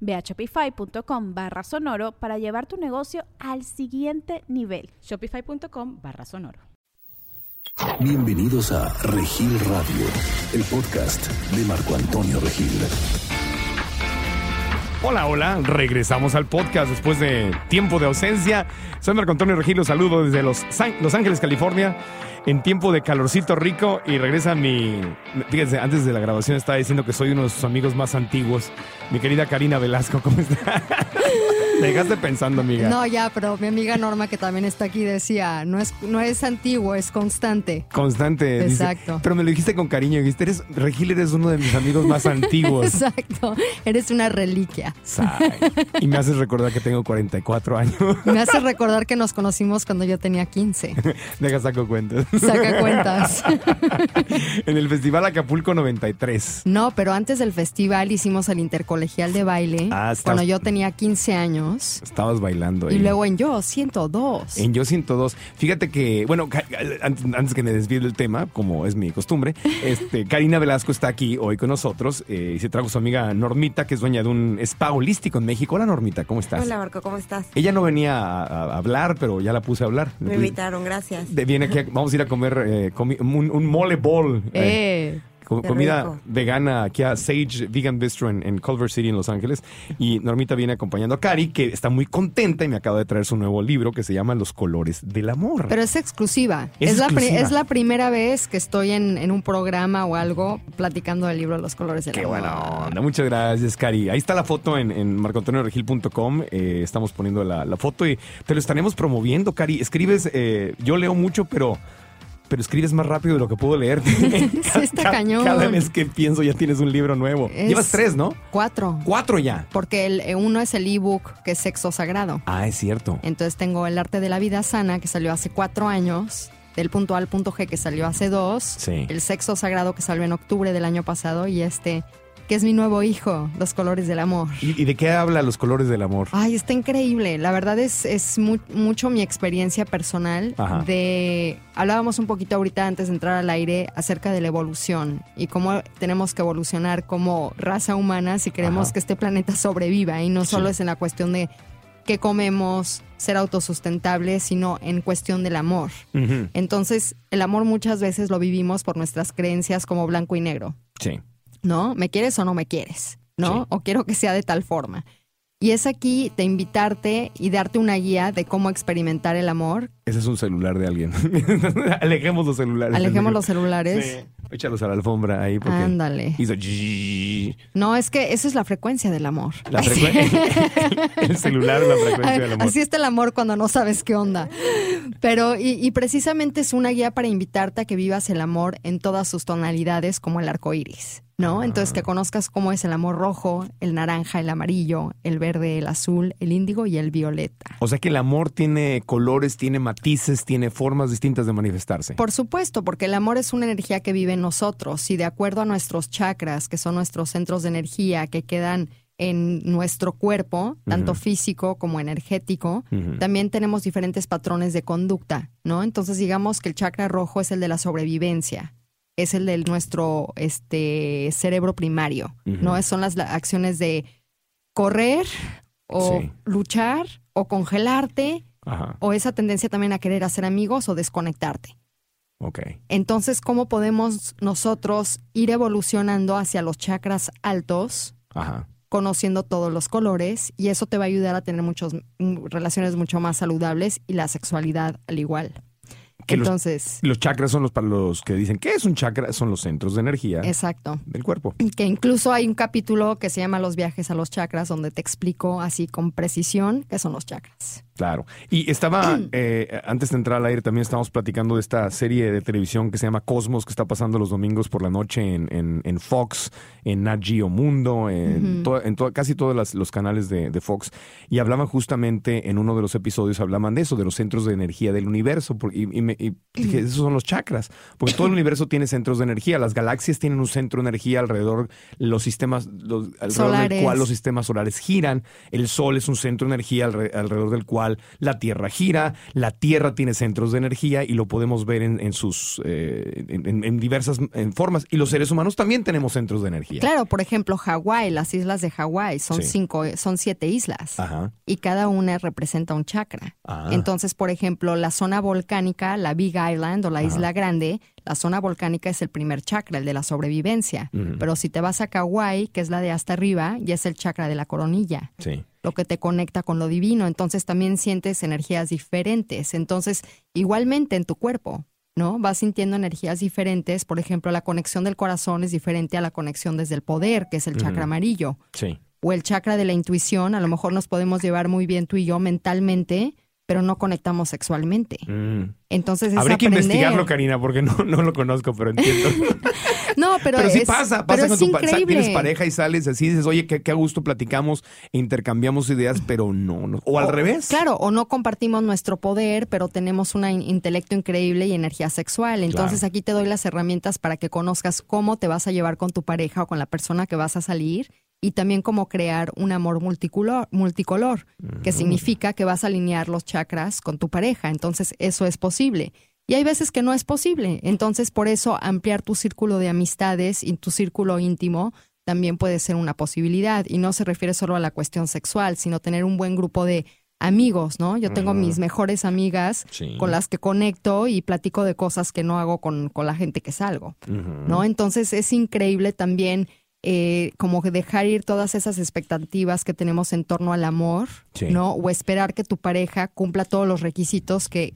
Ve a shopify.com barra sonoro para llevar tu negocio al siguiente nivel. Shopify.com barra sonoro. Bienvenidos a Regil Radio, el podcast de Marco Antonio Regil. Hola, hola, regresamos al podcast después de tiempo de ausencia. Soy Marco Antonio Regil, los saludo desde Los, Los Ángeles, California, en tiempo de calorcito rico y regresa mi... Fíjense, antes de la grabación estaba diciendo que soy uno de sus amigos más antiguos. Mi querida Karina Velasco, ¿cómo está? Me dejaste pensando, amiga. No, ya, pero mi amiga Norma, que también está aquí, decía, no es, no es antiguo, es constante. Constante. Exacto. pero me lo dijiste con cariño. Dijiste, eres, Regil, eres uno de mis amigos más antiguos. Exacto. Eres una reliquia. Y me haces recordar que tengo 44 años. Me haces recordar que nos conocimos cuando yo tenía 15. Deja saco cuentas. Saca cuentas. en el Festival Acapulco 93. No, pero antes del festival hicimos el intercolegial de baile. Ah, cuando yo tenía 15 años. Estabas bailando. Y luego en Yo 102. En Yo 102. Fíjate que, bueno, antes que me desvíe del tema, como es mi costumbre, este, Karina Velasco está aquí hoy con nosotros eh, y se trajo su amiga Normita, que es dueña de un spa holístico en México. Hola Normita, ¿cómo estás? Hola Marco, ¿cómo estás? Ella no venía a, hablar, pero ya la puse a hablar. Me invitaron, gracias. viene aquí, vamos a ir a comer eh, un, mole ball. Eh comida vegana aquí a Sage Vegan Bistro en, Culver City, en Los Ángeles. Y Normita viene acompañando a Cari, que está muy contenta y me acaba de traer su nuevo libro que se llama Los colores del amor. Pero es exclusiva. Es, La, es la primera vez que estoy en, un programa o algo platicando del libro Los colores del amor. Qué bueno. Muchas gracias, Cari. Ahí está la foto en, en marcoantonioregil.com. Eh, estamos poniendo la, foto y te lo estaremos promoviendo, Cari. Escribes, eh, yo leo mucho, pero pero escribes más rápido de lo que puedo leer. sí, está cañón. Cada vez que pienso ya tienes un libro nuevo. Llevas tres, ¿no? Cuatro. Cuatro ya. Porque el, eh, uno es el ebook que es Sexo Sagrado. Ah, es cierto. Entonces tengo El Arte de la Vida Sana que salió hace cuatro años. Del punto A al punto G que salió hace dos. Sí. El Sexo Sagrado que salió en octubre del año pasado. Y este que es mi nuevo hijo, Los Colores del Amor. ¿Y, de qué habla Los Colores del Amor? Ay, está increíble. La verdad es, es mucho mi experiencia personal de... Hablábamos un poquito ahorita antes de entrar al aire acerca de la evolución y cómo tenemos que evolucionar como raza humana si queremos que este planeta sobreviva y no solo es en la cuestión de qué comemos, ser autosustentable, sino en cuestión del amor. Entonces, el amor muchas veces lo vivimos por nuestras creencias como blanco y negro. Sí. ¿No? ¿Me quieres o no me quieres? ¿No? O quiero que sea de tal forma. Y es aquí de invitarte y darte una guía de cómo experimentar el amor. Ese es un celular de alguien. Alejemos los celulares. Alejemos los celulares. Sí. Échalos a la alfombra ahí porque Ándale. Hizo No, es que esa es la frecuencia del amor. La el celular es la frecuencia del amor. Así está el amor cuando no sabes qué onda. Pero, y, y, precisamente es una guía para invitarte a que vivas el amor en todas sus tonalidades, como el arco iris. ¿No? Entonces que conozcas cómo es el amor rojo, el naranja, el amarillo, el verde, el azul, el índigo y el violeta. O sea que el amor tiene colores, tiene matices, tiene formas distintas de manifestarse. Por supuesto, porque el amor es una energía que vive en nosotros y de acuerdo a nuestros chakras, que son nuestros centros de energía que quedan en nuestro cuerpo, tanto físico como energético, también tenemos diferentes patrones de conducta, ¿no? Entonces digamos que el chakra rojo es el de la sobrevivencia, es el de nuestro este, cerebro primario, ¿no? Son las acciones de correr o luchar o congelarte o esa tendencia también a querer hacer amigos o desconectarte. Okay. Entonces, ¿cómo podemos nosotros ir evolucionando hacia los chakras altos? conociendo todos los colores y eso te va a ayudar a tener muchas mm, relaciones mucho más saludables y la sexualidad al igual. Que Entonces, Los chakras son los para los que dicen, ¿qué es un chakra? Son los centros de energía exacto. del cuerpo. Que incluso hay un capítulo que se llama Los viajes a los chakras, donde te explico así con precisión qué son los chakras. Claro. Y estaba, eh, antes de entrar al aire, también estábamos platicando de esta serie de televisión que se llama Cosmos, que está pasando los domingos por la noche en, en- en Fox, en Nat Geo Mundo, en, to- en to- casi todos los canales de, de Fox. Y hablaban justamente en uno de los episodios, hablaban de eso, de los centros de energía del universo. por- Y, y me- y dije, esos son los chakras. Porque todo el universo tiene centros de energía. Las galaxias tienen un centro de energía alrededor, los sistemas, los, alrededor Solares. del cual los sistemas solares giran. El Sol es un centro de energía alre- alrededor del cual la Tierra gira. La Tierra tiene centros de energía y lo podemos ver en, en sus eh, en, diversas en formas. Y los seres humanos también tenemos centros de energía. Claro, por ejemplo, Hawái, las islas de Hawái son Sí. cinco, son siete islas. Ajá. y cada una representa un chakra. Ah. Entonces, por ejemplo, la zona volcánica, la Big Island o la Isla Grande, la zona volcánica es el primer chakra, el de la sobrevivencia. Pero si te vas a Kauai, que es la de hasta arriba, ya es el chakra de la coronilla, Sí. Lo que te conecta con lo divino. Entonces también sientes energías diferentes. Entonces, igualmente en tu cuerpo. ¿No? Vas sintiendo energías diferentes. Por ejemplo, la conexión del corazón es diferente a la conexión desde el poder, que es el chakra amarillo Sí. o el chakra de la intuición, a lo mejor nos podemos llevar muy bien tú y yo mentalmente, pero no conectamos sexualmente. Mm. Entonces es Habría que investigarlo, Karina, porque no, no lo conozco, pero entiendo. No, pero, Pero, sí es- pasa, pero pasa con tu pa- sa- increíble. tienes pareja y sales así, dices, oye, qué, qué gusto platicamos e intercambiamos ideas, pero no, no. O al revés. Claro, o no compartimos nuestro poder, pero tenemos un intelecto increíble y energía sexual. Entonces Claro. aquí te doy las herramientas para que conozcas cómo te vas a llevar con tu pareja o con la persona que vas a salir y también cómo crear un amor multicolor, multicolor que significa que vas a alinear los chakras con tu pareja. Entonces eso es posible. Y hay veces que no es posible. Entonces por eso ampliar tu círculo de amistades y tu círculo íntimo también puede ser una posibilidad. Y no se refiere solo a la cuestión sexual, sino tener un buen grupo de amigos, ¿no? Yo tengo mis mejores amigas Sí. con las que conecto y platico de cosas que no hago con, con la gente que salgo, ¿no? Entonces es increíble también eh, como que dejar ir todas esas expectativas que tenemos en torno al amor, Sí. ¿no? O esperar que tu pareja cumpla todos los requisitos que,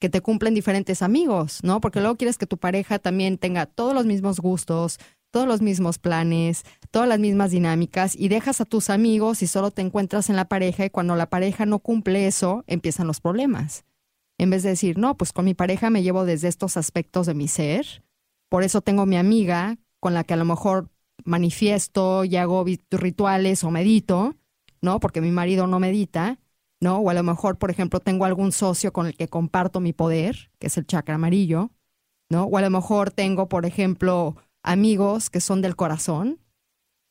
que te cumplen diferentes amigos, ¿no? Porque luego quieres que tu pareja también tenga todos los mismos gustos, todos los mismos planes, todas las mismas dinámicas y dejas a tus amigos y solo te encuentras en la pareja y cuando la pareja no cumple eso, empiezan los problemas. En vez de decir, no, pues con mi pareja me llevo desde estos aspectos de mi ser, por eso tengo mi amiga con la que a lo mejor manifiesto y hago rituales o medito, ¿no? Porque mi marido no medita, ¿no? O a lo mejor, por ejemplo, tengo algún socio con el que comparto mi poder, que es el chakra amarillo, ¿no? O a lo mejor tengo, por ejemplo, amigos que son del corazón,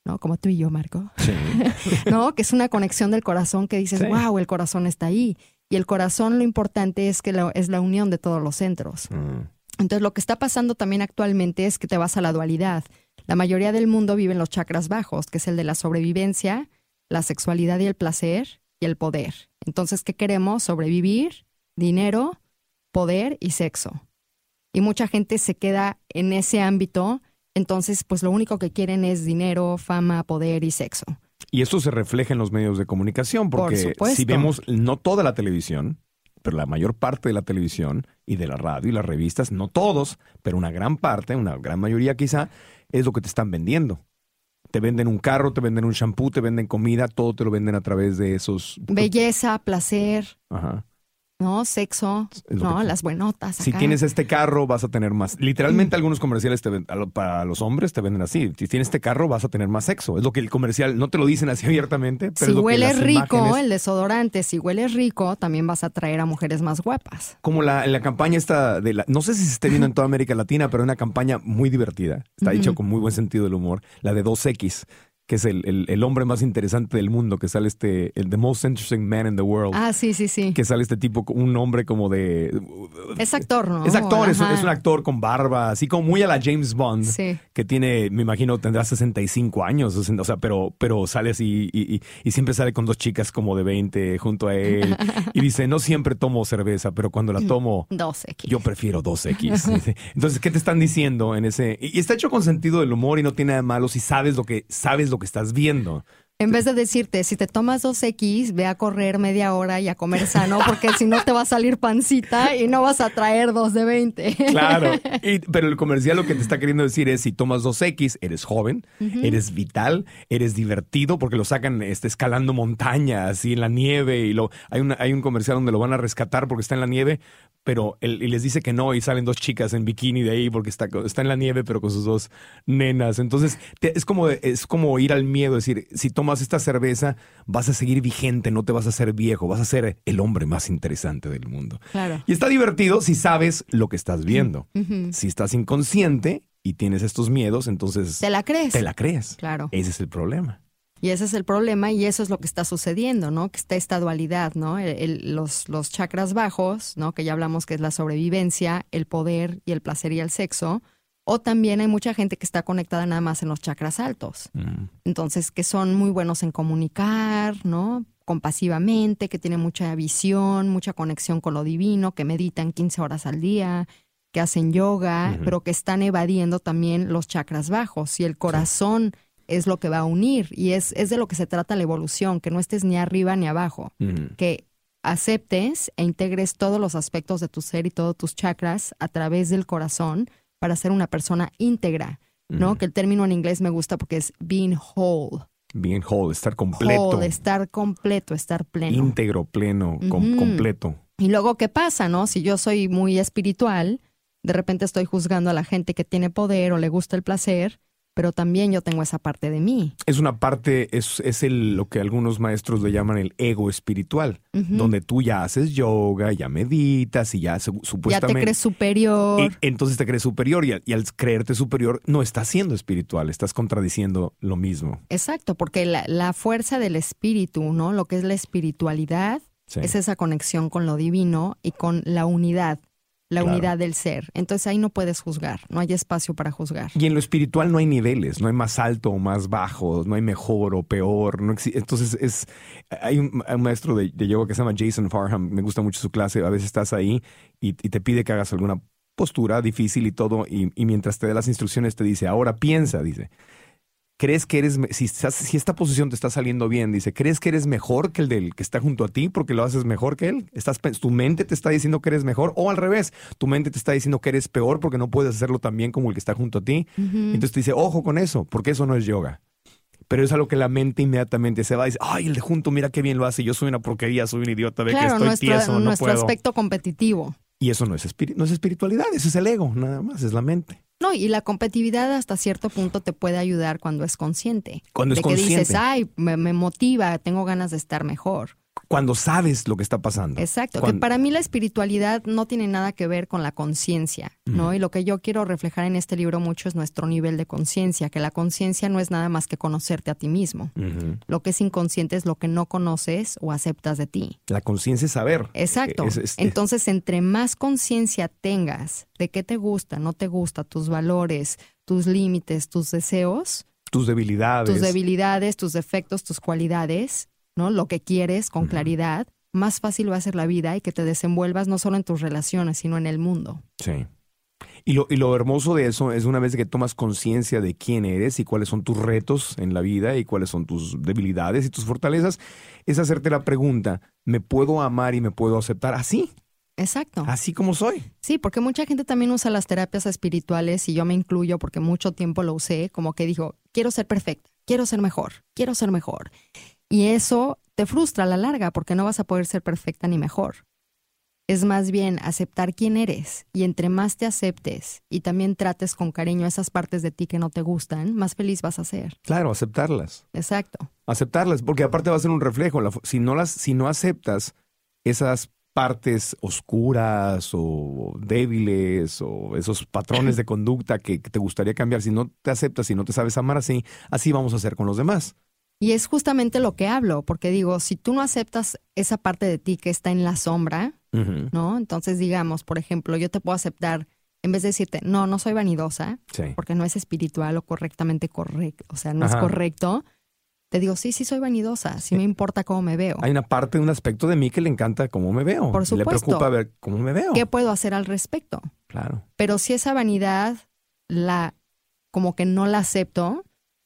¿no? Como tú y yo, Marco, Sí. ¿no? Que es una conexión del corazón que dices, Sí. wow, el corazón está ahí. Y el corazón lo importante es que lo- es la unión de todos los centros. Mm. Entonces, lo que está pasando también actualmente es que te vas a la dualidad. La mayoría del mundo vive en los chakras bajos, que es el de la sobrevivencia, la sexualidad y el placer y el poder. Entonces, ¿qué queremos? Sobrevivir, dinero, poder y sexo. Y mucha gente se queda en ese ámbito, entonces, pues lo único que quieren es dinero, fama, poder y sexo. Y esto se refleja en los medios de comunicación, Por porque si vemos no toda la televisión, pero la mayor parte de la televisión y de la radio y las revistas, no todos, pero una gran parte, una gran mayoría quizá, es lo que te están vendiendo. Te venden un carro, te venden un shampoo, te venden comida, todo te lo venden a través de esos... Belleza, placer, Ajá. ¿No? Sexo, ¿no? que- Las buenotas. Si acá. tienes este carro, vas a tener más. Literalmente, algunos comerciales te ven- para los hombres te venden así. Si tienes este carro, vas a tener más sexo. Es lo que el comercial no te lo dicen así abiertamente. Pero si es lo que hueles las rico, imágenes- el desodorante, si hueles rico, también vas a atraer a mujeres más guapas. Como la, la campaña esta de la. No sé si se esté viendo en toda América Latina, pero una campaña muy divertida. Está hecho con muy buen sentido del humor. La de 2X, que es el, el- el hombre más interesante del mundo, que sale este. El The Most Interesting Man in the World. Ah, sí, sí, sí. Que sale este tipo, un hombre como de. Es actor, ¿no? Es actor, es, un- Ajá. es un actor con barba, así como muy a la James Bond. Sí. Que tiene, me imagino, tendrá 65 años, o sea, pero, pero sale así y, y- y siempre sale con dos chicas como de 20 junto a él. Y dice, no siempre tomo cerveza, pero cuando la tomo, 12X. yo prefiero 2X. Dice. Entonces, ¿qué te están diciendo en ese? Y y está hecho con sentido del humor y no tiene nada de malo si sabes lo que, sabes lo estás viendo. En vez de decirte, si te tomas 2X, ve a correr media hora y a comer sano, porque si no te va a salir pancita y no vas a traer 2 de 20. Claro, y- pero el comercial lo que te está queriendo decir es, si tomas 2X, eres joven, eres vital, eres divertido, porque lo sacan este, escalando montañas, así en la nieve, y lo, hay, una, hay un comercial donde lo van a rescatar porque está en la nieve, pero él, y les dice que no, y salen dos chicas en bikini de ahí porque está, está en la nieve, pero con sus dos nenas. Entonces, te- es, como, es como ir al miedo, es decir, si tomas esta cerveza, vas a seguir vigente, no te vas a hacer viejo, vas a ser el hombre más interesante del mundo. Claro. Y está divertido si sabes lo que estás viendo. Si estás inconsciente y tienes estos miedos, entonces ¿Te la crees? te la crees. Claro. Ese es el problema. Y ese es el problema y eso es lo que está sucediendo, ¿no? Que está esta dualidad, ¿no? El- el- los, los chakras bajos, ¿no? Que ya hablamos que es la sobrevivencia, el poder y el placer y el sexo. O también hay mucha gente que está conectada nada más en los chakras altos. Mm. Entonces, que son muy buenos en comunicar, ¿no? Compasivamente, que tienen mucha visión, mucha conexión con lo divino, que meditan 15 horas al día, que hacen yoga, pero que están evadiendo también los chakras bajos. Y el corazón es lo que va a unir. Y es, es de lo que se trata la evolución, que no estés ni arriba ni abajo. Mm. Que aceptes e integres todos los aspectos de tu ser y todos tus chakras a través del corazón para ser una persona íntegra. ¿no? Que el término en inglés me gusta porque es being whole. Bien whole, estar completo, Whole, estar completo, estar pleno. íntegro, pleno, com- completo. Y luego, ¿qué pasa, no? Si yo soy muy espiritual, de repente estoy juzgando a la gente que tiene poder o le gusta el placer, pero también yo tengo esa parte de mí. Es una parte, es, es el, lo que algunos maestros le llaman el ego espiritual, donde tú ya haces yoga, ya meditas y ya su- Ya te supuestamente... crees superior. Entonces te crees superior y al, y al creerte superior no estás siendo espiritual, estás contradiciendo lo mismo. Exacto, porque la, la fuerza del espíritu, ¿no? Lo que es la espiritualidad, Sí. es esa conexión con lo divino y con la unidad, la Claro. unidad del ser. Entonces ahí no puedes juzgar, no hay espacio para juzgar. Y en lo espiritual no hay niveles, no hay más alto o más bajo, no hay mejor o peor. No Entonces es hay un, hay un maestro de, de yoga que se llama Jason Farham, me gusta mucho su clase. A veces estás ahí y, y te pide que hagas alguna postura difícil y todo, y, y mientras te da las instrucciones te dice, ahora piensa, dice. ¿Crees que eres, si, estás- si esta posición te está saliendo bien, dice, ¿crees que eres mejor que el del que está junto a ti porque lo haces mejor que él? Estás, tu mente te está diciendo que eres mejor o al revés, tu mente te está diciendo que eres peor porque no puedes hacerlo tan bien como el que está junto a ti. Entonces te dice, ojo con eso, porque eso no es yoga. Pero es algo que la mente inmediatamente se va y dice, ay, el de junto, mira qué bien lo hace, yo soy una porquería, soy un idiota, ve que Claro, estoy nuestro, tieso, no nuestro puedo. aspecto competitivo. Y eso no es, no es espiritualidad, eso es el ego, nada más, es la mente. No, y la competitividad hasta cierto punto te puede ayudar cuando es consciente. Cuando es de que dices, ay, me, me motiva, tengo ganas de estar mejor. Cuando sabes lo que está pasando. Exacto, que para mí la espiritualidad no tiene nada que ver con la conciencia, ¿no? Y lo que yo quiero reflejar en este libro mucho es nuestro nivel de conciencia, que la conciencia no es nada más que conocerte a ti mismo. Lo que es inconsciente es lo que no conoces o aceptas de ti. La conciencia es saber. Exacto. Es- es- Entonces, entre más conciencia tengas de qué te gusta, no te gusta, tus valores, tus límites, tus deseos, tus debilidades. tus debilidades, tus defectos, tus cualidades, ¿no? Lo que quieres con claridad, más fácil va a ser la vida y que te desenvuelvas no solo en tus relaciones, sino en el mundo. Sí. Y lo, y lo hermoso de eso es una vez que tomas conciencia de quién eres y cuáles son tus retos en la vida y cuáles son tus debilidades y tus fortalezas, es hacerte la pregunta, ¿me puedo amar y me puedo aceptar así? Exacto. Así como soy. Sí, porque mucha gente también usa las terapias espirituales y yo me incluyo porque mucho tiempo lo usé, como que dijo, quiero ser perfecta, quiero ser mejor, quiero ser mejor. Y eso te frustra a la larga porque no vas a poder ser perfecta ni mejor. Es más bien aceptar quién eres y entre más te aceptes y también trates con cariño esas partes de ti que no te gustan, más feliz vas a ser. Claro, aceptarlas. Exacto. Aceptarlas, porque aparte va a ser un reflejo. Si, no las, si no aceptas esas partes oscuras o débiles o esos patrones de conducta que, que te gustaría cambiar, si no te aceptas, si no te sabes amar así, así vamos a hacer con los demás. Y es justamente lo que hablo, porque digo, si tú no aceptas esa parte de ti que está en la sombra. ¿no? Entonces, digamos, por ejemplo, yo te puedo aceptar, en vez de decirte, no, no soy vanidosa, Sí. porque no es espiritual o correctamente correcto, o sea, no Ajá. es correcto, te digo, sí, sí soy vanidosa, sí me importa cómo me veo. Hay una parte, un aspecto de mí que le encanta cómo me veo. Por Le supuesto. preocupa ver cómo me veo. ¿Qué puedo hacer al respecto? Claro. Pero si esa vanidad la como que no la acepto,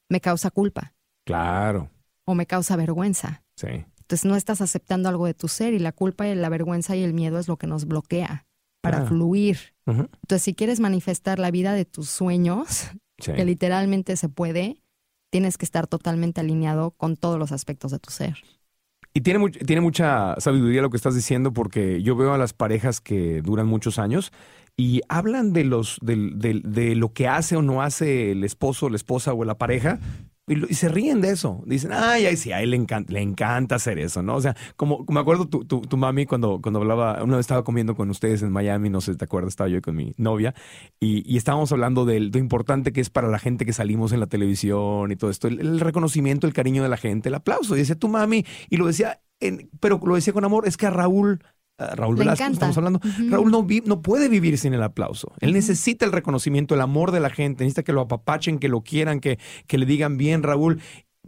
me causa culpa. Claro. o me causa vergüenza. Sí. Entonces no estás aceptando algo de tu ser y la culpa y la vergüenza y el miedo es lo que nos bloquea para Ah. fluir. Entonces si quieres manifestar la vida de tus sueños, Sí. que literalmente se puede, tienes que estar totalmente alineado con todos los aspectos de tu ser. Y tiene, tiene mucha sabiduría lo que estás diciendo porque yo veo a las parejas que duran muchos años y hablan de, los, del- de lo que hace o no hace el esposo, la esposa o la pareja y, se ríen de eso. Dicen, ay, ay, sí, a él le encanta, le encanta hacer eso, ¿no? O sea, como me acuerdo tu, tu, tu mami cuando, cuando hablaba, una vez estaba comiendo con ustedes en Miami, no sé si te acuerdas, estaba yo con mi novia y, y estábamos hablando de lo importante que es para la gente que salimos en la televisión y todo esto, el, reconocimiento, el cariño de la gente, el aplauso. Y decía tu mami, y lo decía, pero lo decía con amor, es que a Raúl, Raúl Le Velasco, encanta. estamos hablando. Raúl no, vi- no puede vivir sin el aplauso. Él necesita el reconocimiento, el amor de la gente, necesita que lo apapachen, que lo quieran, que, que le digan bien, Raúl.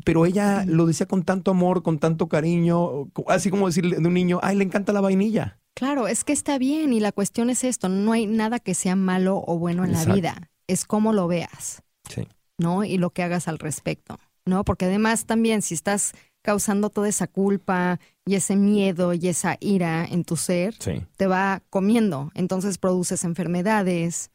Pero ella lo decía con tanto amor, con tanto cariño, así como decirle de un niño, ay, le encanta la vainilla. Claro, es que está bien y la cuestión es esto, no hay nada que sea malo o bueno en Exacto. la vida, es cómo lo veas, Sí. ¿no? Y lo que hagas al respecto, ¿no? Porque además también si estás causando toda esa culpa y ese miedo y esa ira en tu ser, Sí. te va comiendo, entonces produces enfermedades,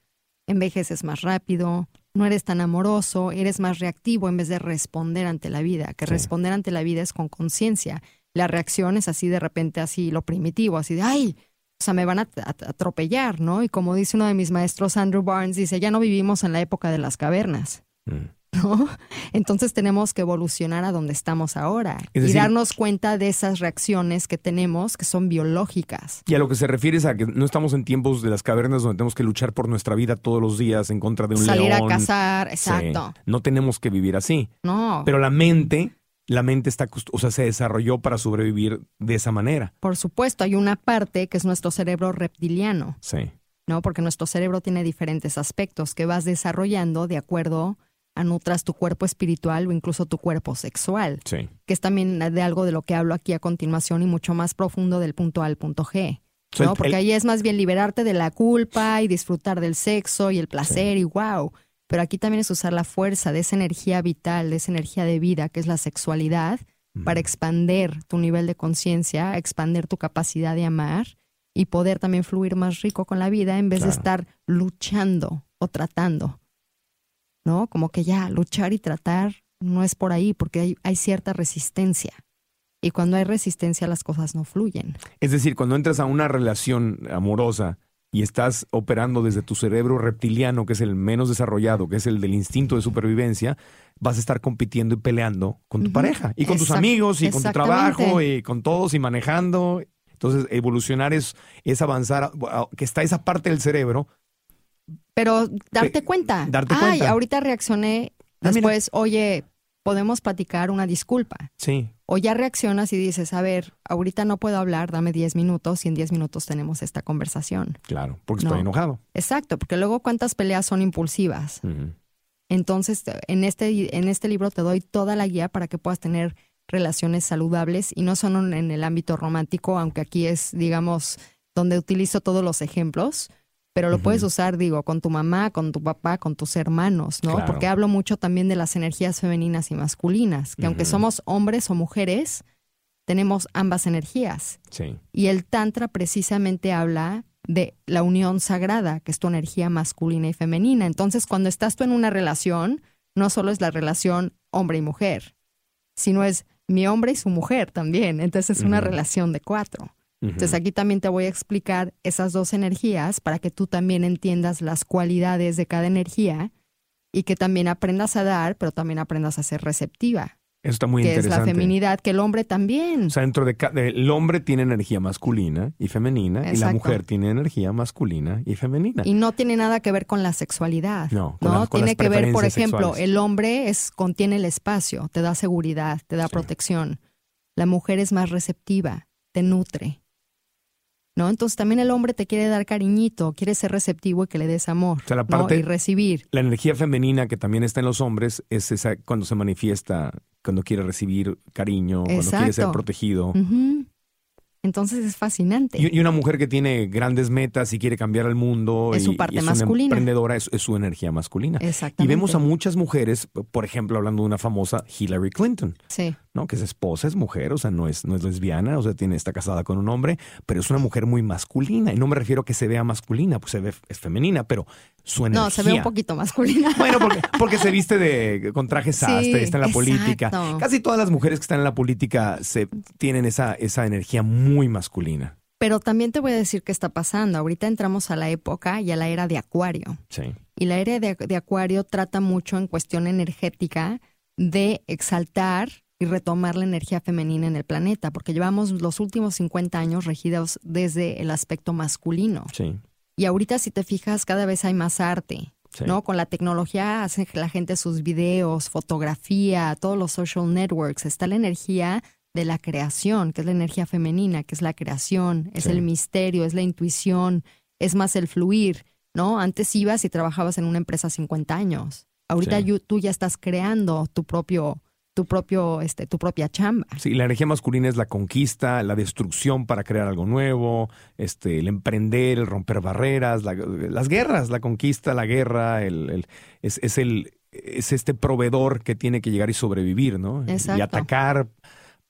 envejeces más rápido, no eres tan amoroso, eres más reactivo en vez de responder ante la vida, que Sí. responder ante la vida es con conciencia. La reacción es así de repente, así lo primitivo, así de, ay, o sea, me van a atropellar, ¿no? Y como dice uno de mis maestros, Andrew Barnes, dice, ya no vivimos en la época de las cavernas. Mm. ¿no? Entonces tenemos que evolucionar a donde estamos ahora Es y darnos cuenta de esas reacciones que tenemos que son biológicas. Y a lo que se refiere es a que no estamos en tiempos de las cavernas donde tenemos que luchar por nuestra vida todos los días en contra de un Salir león. a cazar, Sí. exacto. No tenemos que vivir así. No, Pero la mente, la mente está, o sea, se desarrolló para sobrevivir de esa manera. por supuesto, hay una parte que es nuestro cerebro reptiliano, Sí. ¿no? Porque nuestro cerebro tiene diferentes aspectos que vas desarrollando de acuerdo nutras tu cuerpo espiritual o incluso tu cuerpo sexual, Sí. que es también de algo de lo que hablo aquí a continuación y mucho más profundo del punto A al punto G. ¿no? el- Porque el- ahí es más bien liberarte de la culpa y disfrutar del sexo y el placer y wow. Pero aquí también es usar la fuerza de esa energía vital, de esa energía de vida que es la sexualidad, para expander tu nivel de conciencia, expander tu capacidad de amar y poder también fluir más rico con la vida en vez de estar luchando o tratando. ¿No? Como que ya luchar y tratar no es por ahí porque hay, hay cierta resistencia. Y cuando hay resistencia las cosas no fluyen. Es decir, cuando entras a una relación amorosa y estás operando desde tu cerebro reptiliano, que es el menos desarrollado, que es el del instinto de supervivencia, vas a estar compitiendo y peleando con tu pareja y con tus amigos y con tu trabajo y con todos y manejando. Entonces, evolucionar es, es avanzar, a- a- que está esa parte del cerebro. Pero darte Pe- cuenta. darte Ay, cuenta. ahorita reaccioné. Ah, mira. Después, oye, podemos platicar una disculpa. Sí, O ya reaccionas y dices, a ver, ahorita no puedo hablar, dame 10 minutos y en 10 minutos tenemos esta conversación. claro, porque No. estoy enojado. Exacto, porque luego cuántas peleas son impulsivas. Entonces, en este, en este libro te doy toda la guía para que puedas tener relaciones saludables y no solo en el ámbito romántico, aunque aquí es, digamos, donde utilizo todos los ejemplos, pero lo puedes usar, digo, con tu mamá, con tu papá, con tus hermanos, ¿no? Claro. Porque hablo mucho también de las energías femeninas y masculinas, que aunque somos hombres o mujeres, tenemos ambas energías. Sí, Y el Tantra precisamente habla de la unión sagrada, que es tu energía masculina y femenina. Entonces, cuando estás tú en una relación, no solo es la relación hombre y mujer, sino es mi hombre y su mujer también. Entonces, es una relación de cuatro. Entonces, aquí también te voy a explicar esas dos energías para que tú también entiendas las cualidades de cada energía y que también aprendas a dar, pero también aprendas a ser receptiva, Eso está muy que es interesante. la feminidad, que el hombre también. O sea, dentro de, el hombre tiene energía masculina y femenina y la mujer tiene energía masculina y femenina. Y no tiene nada que ver con la sexualidad. No, con No, las- con tiene las que ver, por ejemplo, sexuales. el hombre es contiene el espacio, te da seguridad, te da Sí. protección. La mujer es más receptiva, te nutre. ¿No? Entonces también el hombre te quiere dar cariñito, quiere ser receptivo y que le des amor. O sea, la ¿no? parte- Y recibir. La energía femenina que también está en los hombres es esa cuando se manifiesta, cuando quiere recibir cariño, cuando quiere ser protegido. Entonces es fascinante. Y, y una mujer que tiene grandes metas y quiere cambiar el mundo Es y, su parte y es masculina. una emprendedora, es, es su energía masculina. Exactamente. Y vemos a muchas mujeres, por ejemplo, hablando de una famosa Hillary Clinton. Sí. ¿No? Que es esposa, es mujer, o sea, no es, no es lesbiana, o sea, tiene, está casada con un hombre, pero es una mujer muy masculina. Y no me refiero a que se vea masculina, pues se ve, es femenina, pero su energía. No, se ve un poquito masculina. Bueno, porque, porque se viste de, con traje sastre, está en la política. Casi todas las mujeres que están en la política se, tienen esa, esa energía muy masculina. Pero también te voy a decir qué está pasando. Ahorita entramos a la época y a la era de Acuario. Sí. Y la era de, de Acuario trata mucho en cuestión energética de exaltar y retomar la energía femenina en el planeta, porque llevamos los últimos 50 años regidos desde el aspecto masculino. Sí. Y ahorita si te fijas, cada vez hay más arte. Sí. ¿no? Con la tecnología hace la gente sus videos, fotografía, todos los social networks. Está la energía de la creación, que es la energía femenina, que es la creación, es Sí. el misterio, es la intuición, es más el fluir, ¿no? Antes ibas y trabajabas en una empresa 50 años. Ahorita Sí. tú ya estás creando tu propio, tu propio, este, tu propia chamba. Sí, la energía masculina es la conquista, la destrucción para crear algo nuevo, este, el emprender, el romper barreras, la- las guerras, la conquista, la guerra, el, el- es, es el es este proveedor que tiene que llegar y sobrevivir, ¿no? Y atacar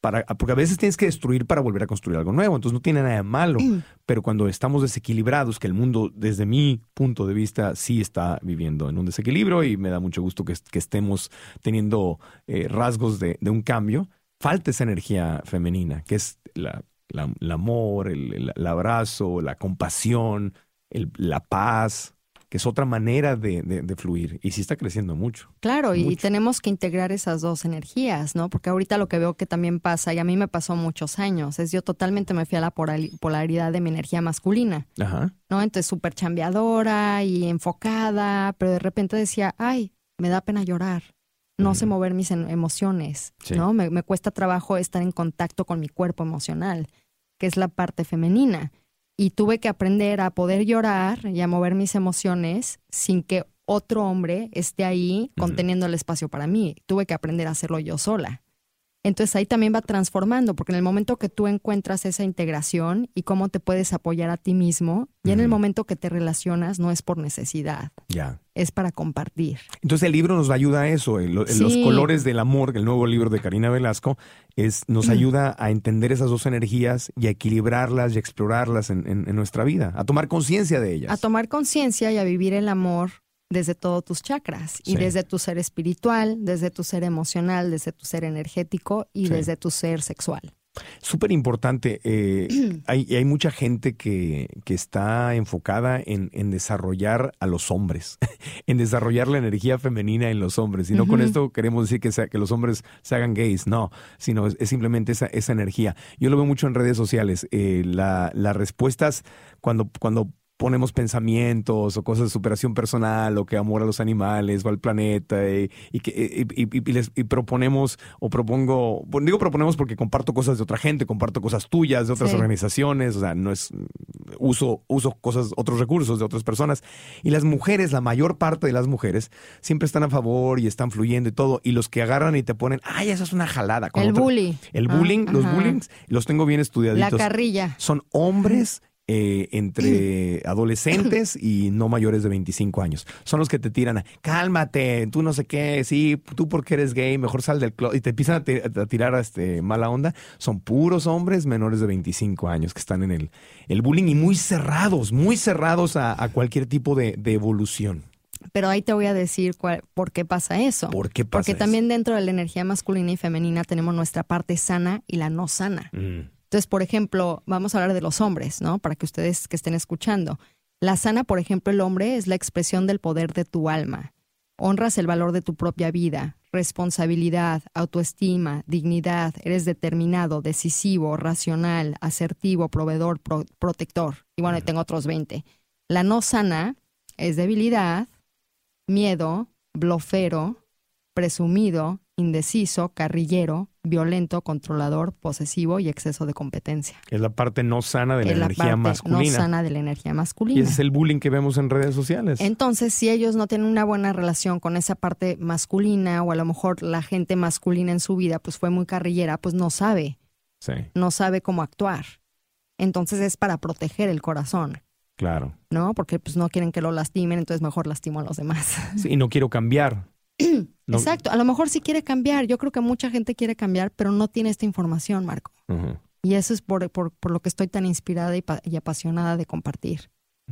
para, porque a veces tienes que destruir para volver a construir algo nuevo, entonces no tiene nada de malo, pero cuando estamos desequilibrados, que el mundo desde mi punto de vista sí está viviendo en un desequilibrio y me da mucho gusto que, que estemos teniendo eh, rasgos de, de un cambio, falta esa energía femenina, que es la, la- el amor, el, el- el abrazo, la compasión, el- la paz, que es otra manera de, de- de fluir y sí está creciendo mucho. Claro, y tenemos que integrar esas dos energías, ¿no? Porque ahorita lo que veo que también pasa, y a mí me pasó muchos años, es yo totalmente me fui a la polaridad de mi energía masculina, Ajá. ¿no? Entonces súper chambeadora y enfocada, pero de repente decía, ay, me da pena llorar, no sé mover mis emociones, Sí. ¿no? Me, me cuesta trabajo estar en contacto con mi cuerpo emocional, que es la parte femenina. Y tuve que aprender a poder llorar y a mover mis emociones sin que otro hombre esté ahí conteniendo el espacio para mí. Tuve que aprender a hacerlo yo sola. Entonces ahí también va transformando, porque en el momento que tú encuentras esa integración y cómo te puedes apoyar a ti mismo, ya en el momento que te relacionas no es por necesidad, Ya. es para compartir. Entonces el libro nos ayuda a eso, el- el- los colores del amor, el nuevo libro de Karina Velasco, es, nos ayuda a entender esas dos energías y a equilibrarlas y a explorarlas en, en- en nuestra vida, a tomar conciencia de ellas. A tomar conciencia y a vivir el amor desde todos tus chakras y Sí. desde tu ser espiritual, desde tu ser emocional, desde tu ser energético y Sí. desde tu ser sexual. Súper importante. eh, hay, hay mucha gente que, que está enfocada en, en desarrollar a los hombres, en desarrollar la energía femenina en los hombres. Y no con esto queremos decir que, sea- que los hombres se hagan gays, no, sino es, es simplemente esa, esa energía. Yo lo veo mucho en redes sociales. eh, la- las respuestas cuando, cuando ponemos pensamientos o cosas de superación personal o que amor a los animales o al planeta y, y que, y, y- les- y proponemos o propongo, digo proponemos porque comparto cosas de otra gente, comparto cosas tuyas de otras Sí. organizaciones, o sea, no es uso, uso cosas, otros recursos de otras personas. Y las mujeres, la mayor parte de las mujeres, siempre están a favor y están fluyendo y todo. Y los que agarran y te ponen, ay, eso es una jalada. con El otra- bully. El Ah, bullying, los ajá. bullings, los tengo bien La estudiaditos carrilla. son hombres eh, entre adolescentes y no mayores de 25 años. Son los que te tiran, a, cálmate, tú no sé qué, sí, tú porque eres gay, mejor sal del club. Y te empiezan a, a tirar este, mala onda. Son puros hombres menores de 25 años que están en el, el bullying y muy cerrados, muy cerrados a, a cualquier tipo de, de evolución. Pero ahí te voy a decir cuál- por qué pasa eso. ¿Por qué pasa Porque eso? también dentro de la energía masculina y femenina tenemos nuestra parte sana y la no sana. Mm, Entonces, por ejemplo, vamos a hablar de los hombres, ¿no? Para que ustedes que estén escuchando. La sana, por ejemplo, el hombre es la expresión del poder de tu alma. Honras el valor de tu propia vida, responsabilidad, autoestima, dignidad, eres determinado, decisivo, racional, asertivo, proveedor, pro- protector. Y bueno, tengo otros 20. La no sana es debilidad, miedo, blofero, presumido, indeciso, carrillero, violento, controlador, posesivo y exceso de competencia. Es la parte no sana de la Es la energía parte masculina. no sana de la energía y masculina. ese es el bullying que vemos en redes sociales. Entonces, si ellos no tienen una buena relación con esa parte masculina o a lo mejor la gente masculina en su vida pues fue muy carrillera, pues no sabe, sí, no sabe cómo actuar. Entonces es para proteger el corazón, claro. ¿no? Porque pues no quieren que lo lastimen, entonces mejor lastimo a los demás. Sí, y no quiero cambiar. No- Exacto, a lo mejor sí quiere cambiar. Yo creo que mucha gente quiere cambiar, pero no tiene esta información, Marco. Y eso es por, por, por lo que estoy tan inspirada y, pa- y apasionada de compartir,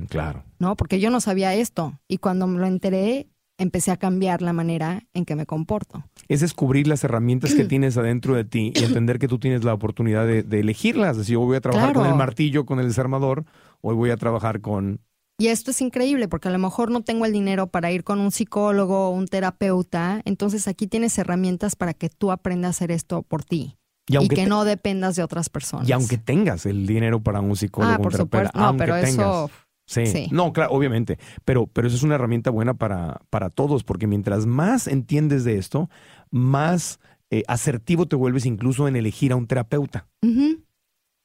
Claro. ¿no? Porque yo no sabía esto y cuando me lo enteré, empecé a cambiar la manera en que me comporto. Es descubrir las herramientas que tienes adentro de ti y entender que tú tienes la oportunidad de, de elegirlas. Decir, hoy voy a trabajar con el martillo, con el desarmador, hoy voy a trabajar con... Y esto es increíble porque a lo mejor no tengo el dinero para ir con un psicólogo o un terapeuta, entonces aquí tienes herramientas para que tú aprendas a hacer esto por ti Y que no dependas de otras personas. y aunque tengas el dinero para un psicólogo, ah, un por terapeuta, supuesto. No, aunque pero tengas, eso Sí. Sí. No, claro, obviamente. Pero, pero eso es una herramienta buena para, para todos, porque mientras más entiendes de esto, más eh, asertivo te vuelves incluso en elegir a un terapeuta.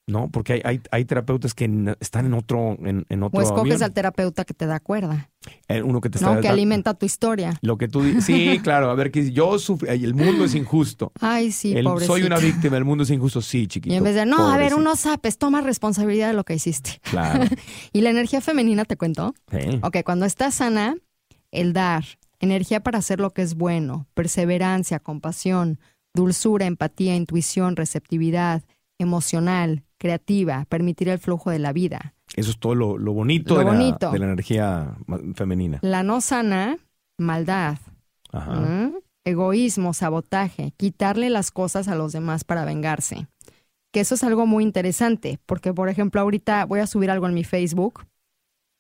¿No? Porque hay, hay, hay terapeutas que están en otro, en, en otro o escoges avión. al terapeuta que te da cuerda, Eh, uno que te está ¿no? Que alimenta tu historia. Lo que tú dices. Sí, claro. A ver, que yo sufrí. ay, El mundo es injusto. Ay, sí, El- soy una víctima, el mundo es injusto. Sí, chiquito. Y en vez de, no, a ver, unos zapes, toma responsabilidad de lo que hiciste. Claro. Y la energía femenina, te cuento. Sí. Ok, cuando estás sana, el dar, energía para hacer lo que es bueno, perseverancia, compasión, dulzura, empatía, intuición, receptividad, emocional, creativa, permitir el flujo de la vida. Eso es todo lo, lo bonito, Lo de, la- bonito. de la energía femenina. La no sana, maldad, Ajá. ¿Mm? egoísmo, sabotaje, quitarle las cosas a los demás para vengarse. Que eso es algo muy interesante, porque por ejemplo ahorita voy a subir algo en mi Facebook,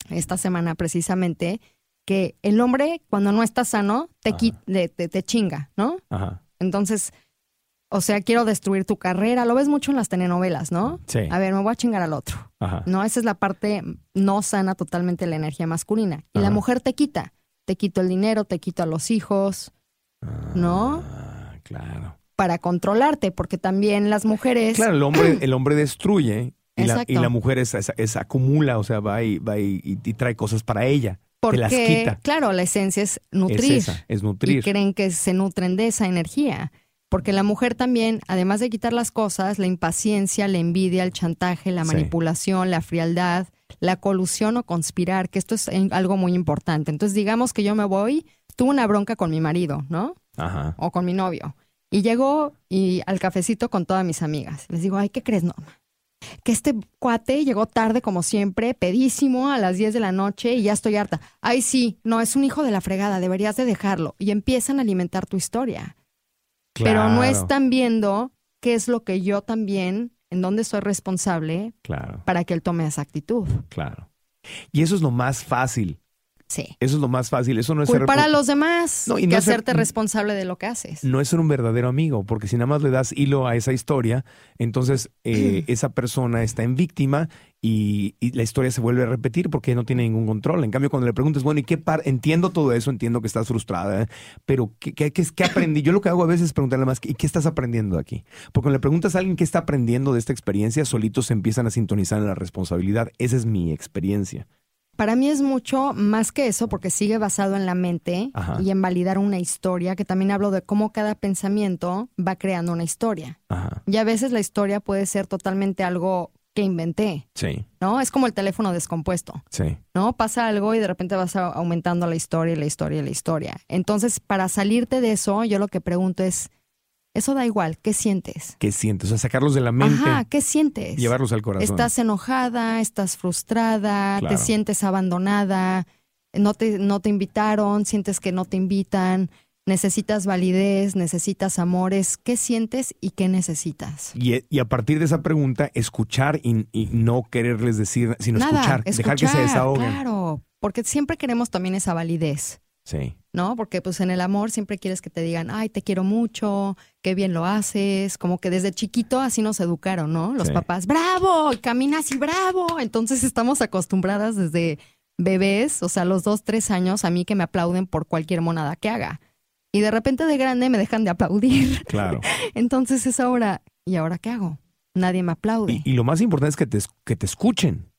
esta semana precisamente, que el hombre cuando no está sano te- te chinga, ¿no? Ajá. Entonces, o sea, quiero destruir tu carrera, lo ves mucho en las telenovelas, ¿no? Sí. A ver, me voy a chingar al otro. Ajá. No, esa es la parte no sana totalmente de la energía masculina. Y la mujer te quita. Te quito el dinero, te quito a los hijos, ¿no? Ah, claro. Para controlarte, porque también las mujeres... Claro, el hombre, el hombre destruye y la, y mujer es, es- es acumula, o sea, va y, va y, y- y trae cosas para ella. porque, las quita. claro, la esencia es nutrir. Es esa, es y nutrir. creen que se nutren de esa energía. Porque la mujer también, además de quitar las cosas, la impaciencia, la envidia, el chantaje, la Sí. manipulación, la frialdad, la colusión o conspirar, que esto es algo muy importante. Entonces, digamos que yo me voy, tuve una bronca con mi marido, ¿no? Ajá. O con mi novio. Y llego y al cafecito con todas mis amigas. Les digo, ay, ¿qué crees, Norma? Que este cuate llegó tarde como siempre, pedísimo a las 10 de la noche y ya estoy harta. Ay, sí, no, es un hijo de la fregada, deberías de dejarlo. Y empiezan a alimentar tu historia. Pero no están viendo qué es lo que yo también, en dónde soy responsable Claro, para que él tome esa actitud. claro. Y eso es lo más fácil. Sí. Eso es lo más fácil. Eso no es ser- Culpar a los demás No, y que ser- hacerte responsable de lo que haces. no es ser un verdadero amigo, porque si nada más le das hilo a esa historia, entonces eh, esa persona está en víctima y, y la historia se vuelve a repetir porque no tiene ningún control. En cambio, cuando le preguntas, bueno, ¿y qué par entiendo todo eso, entiendo que estás frustrada, ¿eh? pero ¿qué, qué, qué- qué aprendí? Yo lo que hago a veces es preguntarle más, ¿y qué estás aprendiendo aquí? Porque cuando le preguntas a alguien qué está aprendiendo de esta experiencia, solitos se empiezan a sintonizar en la responsabilidad. Esa es mi experiencia. Para mí es mucho más que eso porque sigue basado en la mente Ajá. y en validar una historia, que también hablo de cómo cada pensamiento va creando una historia. Ajá. Y a veces la historia puede ser totalmente algo que inventé, Sí, ¿no? Es como el teléfono descompuesto, sí. ¿no? Pasa algo y de repente vas aumentando la historia y la historia y la historia. Entonces, para salirte de eso, yo lo que pregunto es, eso da igual, ¿qué sientes? ¿Qué sientes? O sea, sacarlos de la mente, Ajá, ¿qué sientes? llevarlos al corazón. Estás enojada, estás frustrada, Claro. te sientes abandonada, no te, no te invitaron, sientes que no te invitan, necesitas validez, necesitas amores. ¿Qué sientes y qué necesitas? Y, y a partir de esa pregunta, escuchar y, y no quererles decir, sino Nada, escuchar, dejar que se desahoguen. Claro, porque siempre queremos también esa validez. Sí, ¿no? Porque pues en el amor siempre quieres que te digan, ay, te quiero mucho, qué bien lo haces, como que desde chiquito así nos educaron, ¿no? Los Sí. papás, bravo, y camina así, bravo. Entonces estamos acostumbradas desde bebés, o sea, los dos, tres años, a mí que me aplauden por cualquier monada que haga. Y de repente de grande me dejan de aplaudir. claro. Entonces es ahora, ¿y ahora qué hago? Nadie me aplaude. Y, y lo más importante es que te, es- que te escuchen.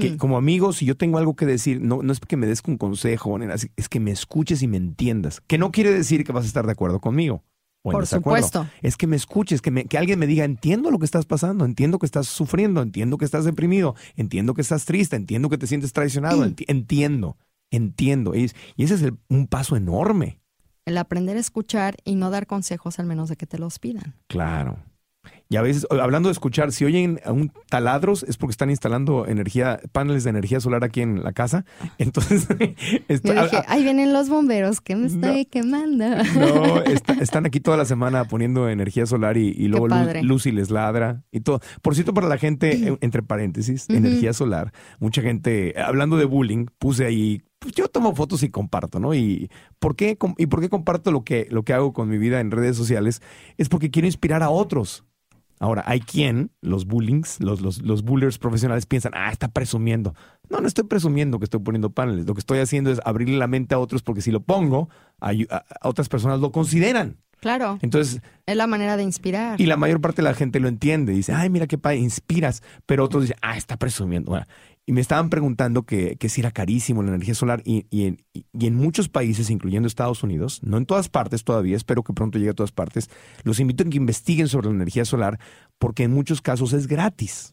Que como amigos, si yo tengo algo que decir, no, no es que me des un consejo, nena, es que me escuches y me entiendas. Que no quiere decir que vas a estar de acuerdo conmigo. o Por supuesto. Es que me escuches, que, me- que alguien me diga, entiendo lo que estás pasando, entiendo que estás sufriendo, entiendo que estás deprimido, entiendo que estás triste, entiendo que te sientes traicionado, enti- entiendo, entiendo. Y, y ese es el- un paso enorme. el aprender a escuchar y no dar consejos al menos de que te los pidan. Claro. Y a veces, hablando de escuchar, si oyen un taladros es porque están instalando energía, paneles de energía solar aquí en la casa. Entonces, está, Yo dije, ahí vienen los bomberos que me estoy quemando. No, están aquí toda la semana poniendo energía solar y, luego Lucy les ladra y todo. Por cierto, para la gente, entre paréntesis, energía solar, mucha gente, hablando de bullying, puse ahí pues yo tomo fotos y comparto, ¿no? Y por qué, y por qué comparto lo que, lo que hago con mi vida en redes sociales es porque quiero inspirar a otros. Ahora, hay quien, los bullings, los, los, los bullers profesionales piensan, ah, está presumiendo. No, no estoy presumiendo que estoy poniendo paneles. Lo que estoy haciendo es abrirle la mente a otros porque si lo pongo, a, otras personas lo consideran. Claro. Entonces. Es la manera de inspirar. Y la mayor parte de la gente lo entiende. Dice, ay, mira qué padre, inspiras. Pero otros dicen, ah, está presumiendo. Bueno, y me estaban preguntando que, que si era carísimo la energía solar y, y, en, y, en, muchos países, incluyendo Estados Unidos, no en todas partes todavía, espero que pronto llegue a todas partes, los invito a que investiguen sobre la energía solar porque en muchos casos es gratis.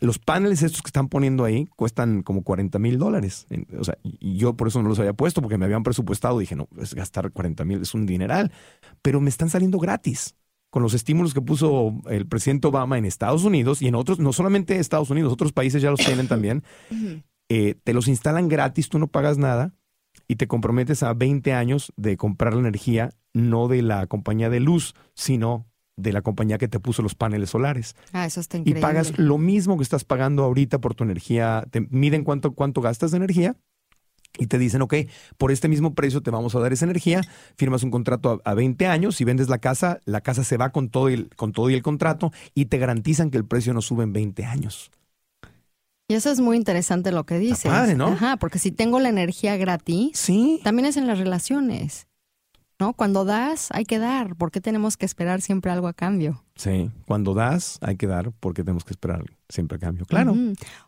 Los paneles estos que están poniendo ahí cuestan como 40 mil dólares. O sea, y yo por eso no los había puesto porque me habían presupuestado. Dije, no, es gastar 40 mil, es un dineral. Pero me están saliendo gratis con los estímulos que puso el presidente Obama en Estados Unidos y en otros, no solamente Estados Unidos, otros países ya los tienen también, eh, te los instalan gratis, tú no pagas nada y te comprometes a 20 años de comprar la energía, no de la compañía de luz, sino de la compañía que te puso los paneles solares. Ah, eso está increíble. Y pagas lo mismo que estás pagando ahorita por tu energía, te miden cuánto, cuánto gastas de energía y te dicen, ok, por este mismo precio te vamos a dar esa energía, firmas un contrato a, 20 años, si vendes la casa, la casa se va con todo, el, con todo y el contrato y te garantizan que el precio no sube en 20 años. Y eso es muy interesante lo que dices. Padre, ¿no? Ajá, porque si tengo la energía gratis, sí. también es en las relaciones. ¿No? Cuando das, hay que dar. ¿Por qué tenemos que esperar siempre algo a cambio? Sí, cuando das, hay que dar porque tenemos que esperar siempre a cambio. Claro.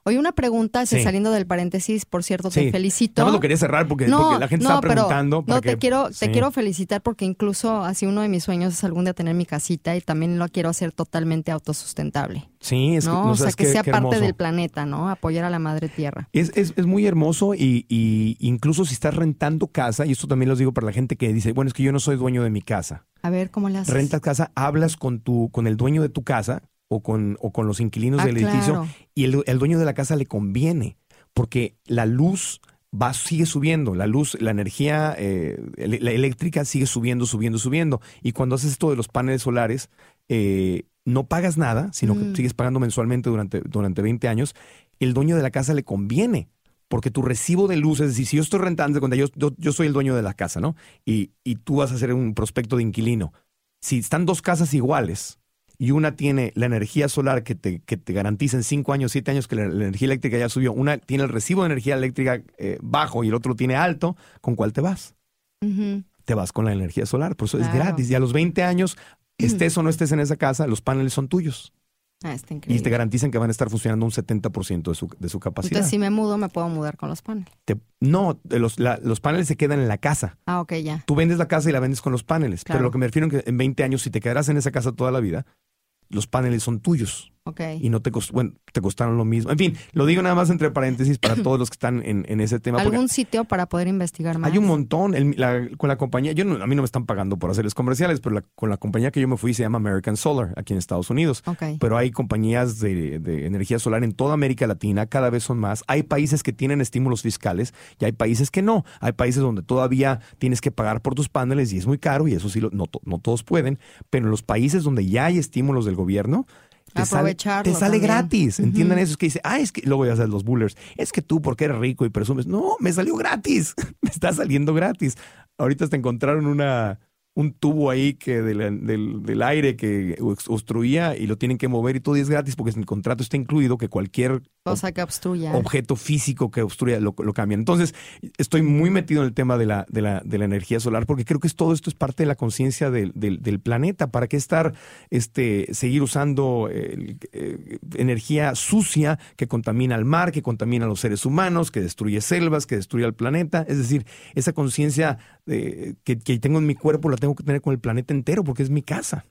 Hoy una pregunta, saliendo del paréntesis, por cierto, te felicito. No lo quería cerrar porque, la gente estaba preguntando. no, te, quiero, te quiero felicitar porque incluso así uno de mis sueños es algún día tener mi casita y también lo quiero hacer totalmente autosustentable. Sí, es ¿no? o sea, que sea parte del planeta, ¿no? Apoyar a la madre tierra. Es, es, es muy hermoso y, y, incluso si estás rentando casa, y esto también lo digo para la gente que dice, bueno, es que yo no soy dueño de mi casa. A ver, ¿cómo haces? Rentas casa, hablas con tu, con el dueño de tu casa o con, o con los inquilinos ah, del edificio y el, el, dueño de la casa le conviene porque la luz va, sigue subiendo, la luz, la energía eh, la eléctrica sigue subiendo, subiendo, subiendo. Y cuando haces esto de los paneles solares, eh, no pagas nada, sino que mm. sigues pagando mensualmente durante, durante 20 años. El dueño de la casa le conviene porque tu recibo de luz, es decir, si yo estoy rentando, cuando yo, yo, soy el dueño de la casa, ¿no? Y, y tú vas a hacer un prospecto de inquilino. Si están dos casas iguales, y una tiene la energía solar que te, que te garantiza en cinco años, siete años que la, energía eléctrica ya subió, una tiene el recibo de energía eléctrica eh, bajo y el otro tiene alto, ¿con cuál te vas? Te vas con la energía solar, por eso es gratis. Y a los 20 años, estés o no estés en esa casa, los paneles son tuyos. Ah, está increíble. Y te garantizan que van a estar funcionando un 70% de su, de su capacidad. Entonces, si me mudo, me puedo mudar con los paneles. no, los, los paneles se quedan en la casa. Ah, ok, ya. Tú vendes la casa y la vendes con los paneles. Pero lo que me refiero es que en 20 años, si te quedarás en esa casa toda la vida, los paneles son tuyos. Y no te, bueno, te costaron lo mismo. En fin, lo digo nada más entre paréntesis para todos los que están en, ese tema. ¿Algún sitio para poder investigar más? Hay un montón. con la compañía, yo a mí no me están pagando por hacerles comerciales, pero con la compañía que yo me fui se llama American Solar aquí en Estados Unidos. Pero hay compañías de, de, energía solar en toda América Latina, cada vez son más. Hay países que tienen estímulos fiscales y hay países que no. Hay países donde todavía tienes que pagar por tus paneles y es muy caro y eso sí, no, no todos pueden. Pero en los países donde ya hay estímulos del gobierno, te sale, te sale gratis. Entiendan eso. Es que dice, ah, es que luego ya sabes los bullers. Es que tú, porque eres rico y presumes. No, me salió gratis. me está saliendo gratis. Ahorita te encontraron una, un tubo ahí que del, del, aire que obstruía y lo tienen que mover y todo es gratis porque en el contrato está incluido que cualquier cosa que obstruya objeto físico que obstruya lo, lo cambian. Entonces, estoy muy metido en el tema de la, de la, de la energía solar porque creo que es, todo esto es parte de la conciencia del, del, planeta. ¿Para qué estar, este, seguir usando eh, energía sucia que contamina al mar, que contamina a los seres humanos, que destruye selvas, que destruye al planeta? Es decir, esa conciencia eh, que, que tengo en mi cuerpo la tengo que tener con el planeta entero porque es mi casa.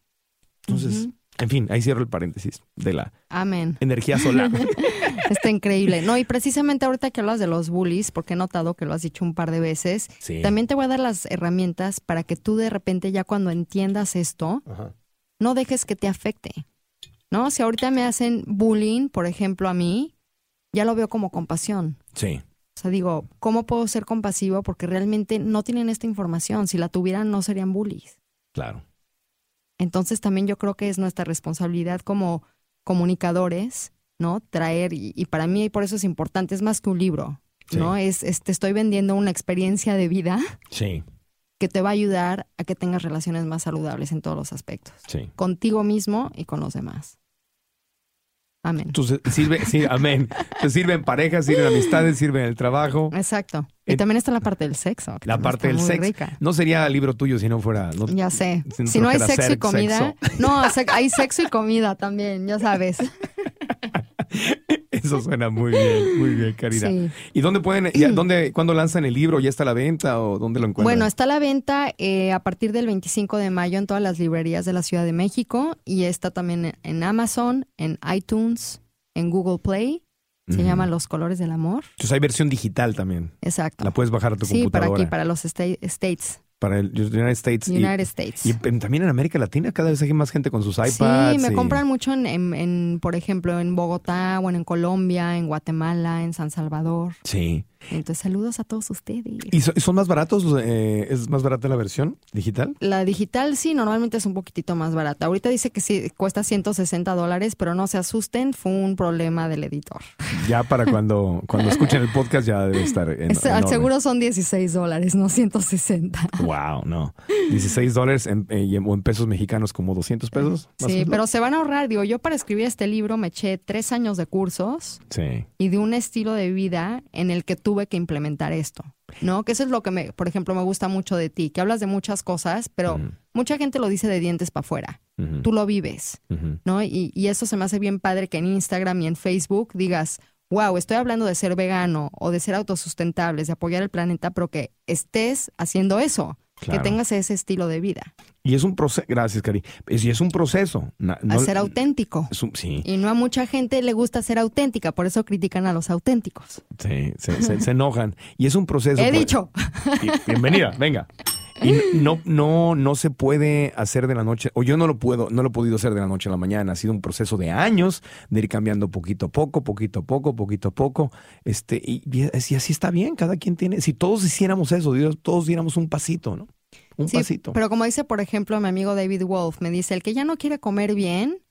Entonces, En fin, ahí cierro el paréntesis de la Amén. energía solar. Está increíble. No, y precisamente ahorita que hablas de los bullies, porque he notado que lo has dicho un par de veces, Sí. también te voy a dar las herramientas para que tú de repente ya cuando entiendas esto, Ajá. no dejes que te afecte. ¿No? Si ahorita me hacen bullying, por ejemplo, a mí, ya lo veo como compasión. Sí, O sea, digo, ¿cómo puedo ser compasivo? Porque realmente no tienen esta información. Si la tuvieran, no serían bullies. claro. Entonces también yo creo que es nuestra responsabilidad como comunicadores, ¿no? Traer, y, y para mí por eso es importante, es más que un libro, ¿no? Es, es- te estoy vendiendo una experiencia de vida Sí, que te va a ayudar a que tengas relaciones más saludables en todos los aspectos, sí. contigo mismo y con los demás. Amén. Entonces, sirve, sí, amén. Te sirve en pareja, sirve en amistades, sirve en el trabajo. Exacto. Y En- también está la parte del sexo. que La parte del sexo. rica. No sería libro tuyo si no fuera. no- Ya sé. Si no Si no hay sexo y comida. sexo. No, hay sexo y comida también, ya sabes. Eso suena muy bien, muy bien, Karina. Sí. ¿Y dónde pueden, ya, dónde, cuándo lanzan el libro? ¿Ya está a la venta o dónde lo encuentran? Bueno, está a la venta eh, a partir del 25 de mayo en todas las librerías de la Ciudad de México y está también en- Amazon, en iTunes, en Google Play. Se llama Los Colores del Amor. Entonces hay versión digital también. Exacto. La puedes bajar a tu sí, para computadora. aquí, para los sta- States, Para el United States. y- United States. Y, también en América Latina cada vez hay más gente con sus iPads. Sí, me y- compran mucho en, en- en, por ejemplo, en Bogotá, bueno, en Colombia, en Guatemala, en San Salvador. Sí. Entonces, saludos a todos ustedes. ¿Y so- son más baratos? eh, ¿Es más barata la versión digital? La digital sí, normalmente es un poquitito más barata. Ahorita dice que sí, cuesta 160 dólares, pero no se asusten, fue un problema del editor. Ya para cuando, cuando escuchen el podcast ya debe estar en, Es- al enorme. seguro son 16 dólares, no 160. Wow, no. 16 dólares en, eh, en- pesos mexicanos como 200 pesos. más Sí, pero se van a ahorrar. Digo, yo para escribir este libro me eché tres años de cursos Sí, y de un estilo de vida en el que tuve que implementar esto, ¿no? Que eso es lo que, me, por ejemplo, me gusta mucho de ti, que hablas de muchas cosas, pero mucha gente lo dice de dientes para afuera. Tú lo vives. ¿no? Y, y eso se me hace bien padre que en Instagram y en Facebook digas, wow, estoy hablando de ser vegano o de ser autosustentables, de apoyar el planeta, pero que estés haciendo eso, Claro. que tengas ese estilo de vida, Y es un proceso, gracias, Cari. Es- Y es un proceso. Na- a no- ser auténtico. un- sí, Y no a mucha gente le gusta ser auténtica, por eso critican a los auténticos. sí, se, se- se enojan. Y es un proceso. He dicho. Bienvenida, venga. Y no, no, no se puede hacer de la noche, o yo no lo puedo, no lo he podido hacer de la noche a la mañana. Ha sido un proceso de años de ir cambiando poquito a poco, poquito a poco, poquito a poco. Este, y, y así está bien, cada quien tiene. Si todos hiciéramos eso, Dios, todos diéramos un pasito, ¿no? Un Sí, pasito. pero como dice, por ejemplo, mi amigo David Wolf, me dice, el que ya no quiere comer bien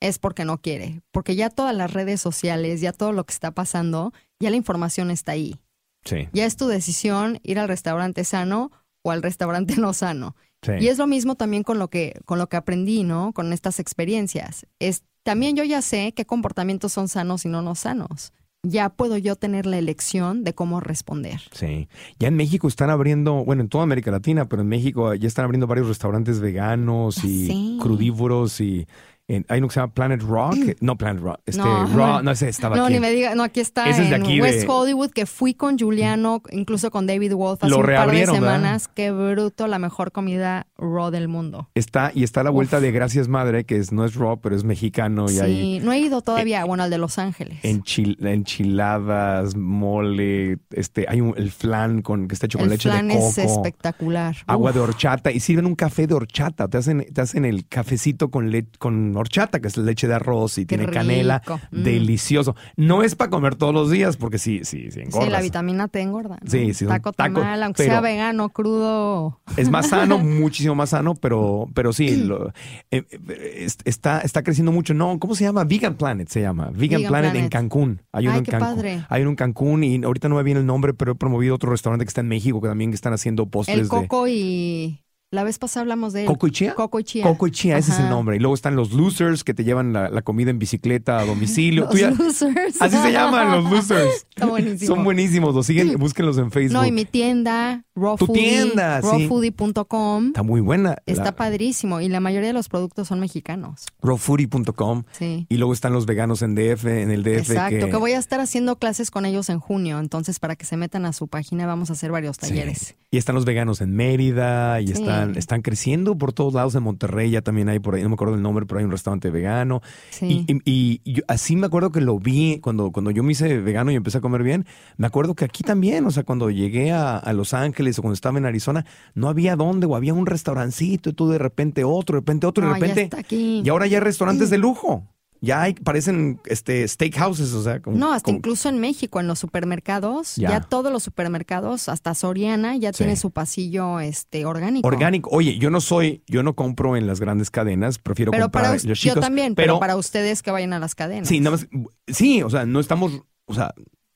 es porque no quiere, porque ya todas las redes sociales, ya todo lo que está pasando, ya la información está ahí. Sí, Ya es tu decisión ir al restaurante sano o al restaurante no sano. sí. Y es lo mismo también con lo que, con lo que aprendí, ¿no? Con estas experiencias. Es, también yo ya sé qué comportamientos son sanos y no no sanos. Ya puedo yo tener la elección de cómo responder. Sí. Ya en México están abriendo, bueno, en toda América Latina, pero en México ya están abriendo varios restaurantes veganos y sé. crudívoros y en- hay uno que se llama Planet Rock. no, Planet Rock. Este, No, Raw, no ese estaba No, aquí. ni me diga, no, aquí está Ese es de en West de- Hollywood, que fui con Juliano, incluso con David Wolf hace un par de reabrieron, ¿verdad? semanas. Qué bruto, la mejor comida raw del mundo. Está, y está a la vuelta Uf. de Gracias Madre, que es, no es raw, pero es mexicano y Sí, hay no he ido todavía, bueno, al de Los Ángeles. enchil- enchiladas, mole, este, hay un- el flan con, que está hecho con El leche flan de coco. es espectacular. Agua Uf. de horchata y sirven un café de horchata. Te hacen, te hacen el cafecito con, le- con horchata, que es leche de arroz y Qué tiene canela. Mm. Delicioso. No es para comer todos los días porque sí, sí, sí, engordas. Sí, la vitamina T engorda. ¿no? Sí, sí, Taco tacos, tamal, aunque sea vegano, crudo. Es más sano, muchísimo más sano, pero, pero sí, lo- eh, eh, es- está, está creciendo mucho. No, ¿cómo se llama? Vegan Planet se llama. Vegan, Vegan Planet, en. Cancún. Hay uno Ay, en qué Cancún. padre. Hay uno en Cancún y ahorita no me viene el nombre, pero he promovido otro restaurante que está en México que también están haciendo postres El de coco y... La vez pasada hablamos de él. coco y chía. Coco y chía. Coco y chía, ese es el nombre. Y luego están los losers que te llevan la, la comida en bicicleta a domicilio. Los ya- losers. así se llaman los losers. Está buenísimo. Son buenísimos. Los siguen, búsquenlos en Facebook. No, y mi tienda, Raw Tu Foodie, tienda, sí. rawfoodie.com, Está muy buena. está La- padrísimo. Y la mayoría de los productos son mexicanos. rawfoodie.com. Sí. Y luego están los veganos en DF, en el DF. Exacto, que, que... voy a estar haciendo clases con ellos en junio, entonces para que se metan a su página vamos a hacer varios Sí. talleres. Y están los veganos en Mérida, y Sí, están están, están creciendo por todos lados en Monterrey, ya también hay por ahí, no me acuerdo el nombre, pero hay un restaurante vegano. Sí. Y, y- y yo- así me acuerdo que lo vi cuando, cuando yo me hice vegano y empecé a comer bien. Me acuerdo que aquí también, o sea, cuando llegué a, a Los Ángeles o cuando estaba en Arizona, no había dónde, o había un restaurancito y tú de repente otro, de repente otro, No, de ya repente. está aquí. Y ahora ya hay restaurantes de lujo. Ya hay, parecen este steakhouses, o sea, con- No, hasta incluso en México, en los supermercados, Ya. ya, todos los supermercados, hasta Soriana, ya Sí. tiene su pasillo este orgánico. orgánico. Oye, yo no soy, yo no compro en las grandes cadenas, prefiero Pero comprar para los yo chicos. también, pero, para ustedes que vayan a las cadenas. Sí, nada más, sí, o sea, no estamos, o sea,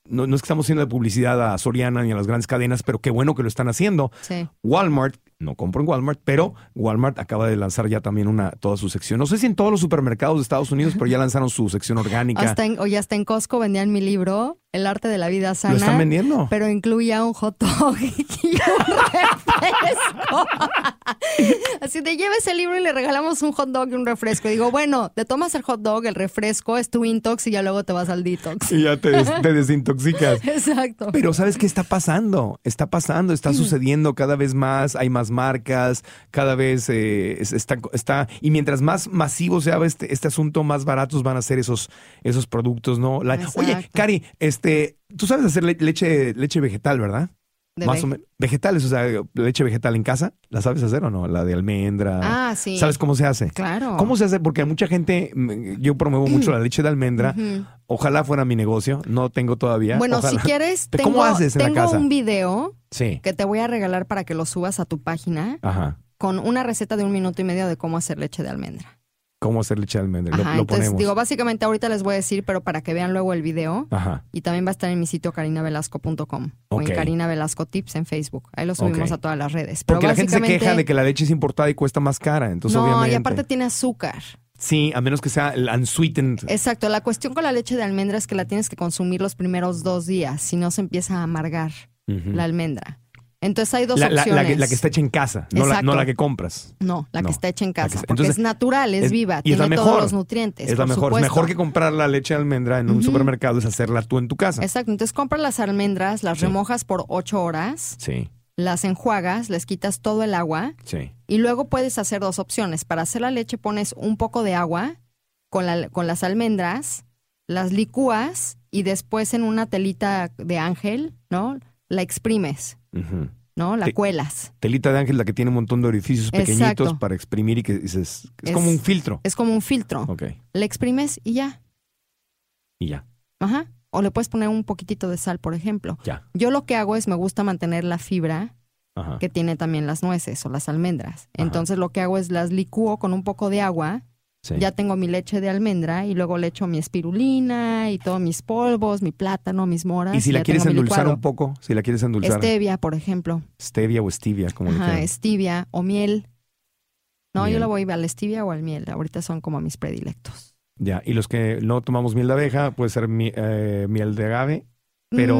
no, no es que estamos haciendo de publicidad a Soriana ni a las grandes cadenas, pero qué bueno que lo están haciendo. Sí. Walmart, no compro en Walmart, pero Walmart acaba de lanzar ya también una toda su sección. No sé si en todos los supermercados de Estados Unidos, pero ya lanzaron su sección orgánica. Hasta en, oye, hasta en Costco vendían mi libro, El arte de la vida sana. ¿Lo están vendiendo? Pero incluía un hot dog y un refresco. Así de lleves el libro y le regalamos un hot dog y un refresco. Y digo, bueno, te tomas el hot dog, el refresco, es tu intox y ya luego te vas al detox. Y ya te, des- te desintoxicas. Exacto. Pero ¿sabes qué está pasando? Está pasando, está sucediendo cada vez más, hay más marcas, cada vez eh, es- está, está... Y mientras más masivo sea este, este asunto, más baratos van a ser esos, esos productos, ¿no? La- oye. Cari, este, tú sabes hacer le- leche, leche vegetal, ¿verdad? De más o menos. Vegetales, o sea, leche vegetal en casa, ¿la sabes hacer o no? La de almendra. Ah, sí. ¿Sabes cómo se hace? Claro. ¿Cómo se hace? Porque mucha gente, mm, yo promuevo mucho la leche de almendra. Ojalá fuera mi negocio, no tengo todavía. Bueno, Ojalá. si quieres, ¿Pero tengo, ¿Cómo haces en la tengo casa? un video Sí. que te voy a regalar para que lo subas a tu página Ajá. con una receta de un minuto y medio de cómo hacer leche de almendra. ¿Cómo hacer leche de almendra? Ajá, lo, entonces ponemos. digo, básicamente ahorita les voy a decir, pero para que vean luego el video. Ajá. Y también va a estar en mi sitio carinavelasco.com o Ok. en Karina Velasco Tips en Facebook. Ahí lo subimos a todas las redes. Pero Porque la gente se queja de que la leche es importada y cuesta más cara. Entonces, no, obviamente. y aparte tiene azúcar. Sí, a menos que sea el unsweetened. Exacto, la cuestión con la leche de almendra es que la tienes que consumir los primeros dos días, si no se empieza a amargar la almendra. Entonces hay dos la, opciones. la que, la que está hecha en casa, no la, Exacto. no la que compras. No, la No, que está hecha en casa. está- Porque entonces, es natural, es, es- viva, y es la tiene mejor. todos los nutrientes. es la mejor. supuesto. Mejor que comprar la leche de almendra en un supermercado es hacerla tú en tu casa. Exacto, entonces compras las almendras, las Sí. remojas por ocho horas, Sí, las enjuagas, les quitas todo el agua sí. y luego puedes hacer dos opciones. Para hacer la leche pones un poco de agua con, la- con las almendras, las licúas y después en una telita de ángel, ¿no? La exprimes, ¿no? La Te- cuelas. Telita de ángel, la que tiene un montón de orificios pequeñitos Exacto. para exprimir y que dices. Es, Es- como un filtro. Es como un filtro. Ok, La exprimes y ya. y ya, Ajá. O le puedes poner un poquitito de sal, por ejemplo. ya. Yo lo que hago es me gusta mantener la fibra Ajá. que tiene también las nueces o las almendras. Entonces lo que hago es las licúo con un poco de agua. Sí. Ya tengo mi leche de almendra y luego le echo mi espirulina y todos mis polvos, mi plátano, mis moras. Y si la quieres endulzar un poco, si la quieres endulzar, Stevia, por ejemplo. stevia o stevia, como le Ajá, quieran. stevia o miel. No, Miel. yo lo voy al stevia o al miel. Ahorita son como mis predilectos. Ya, y los que no tomamos miel de abeja, puede ser mi- eh, miel de agave, pero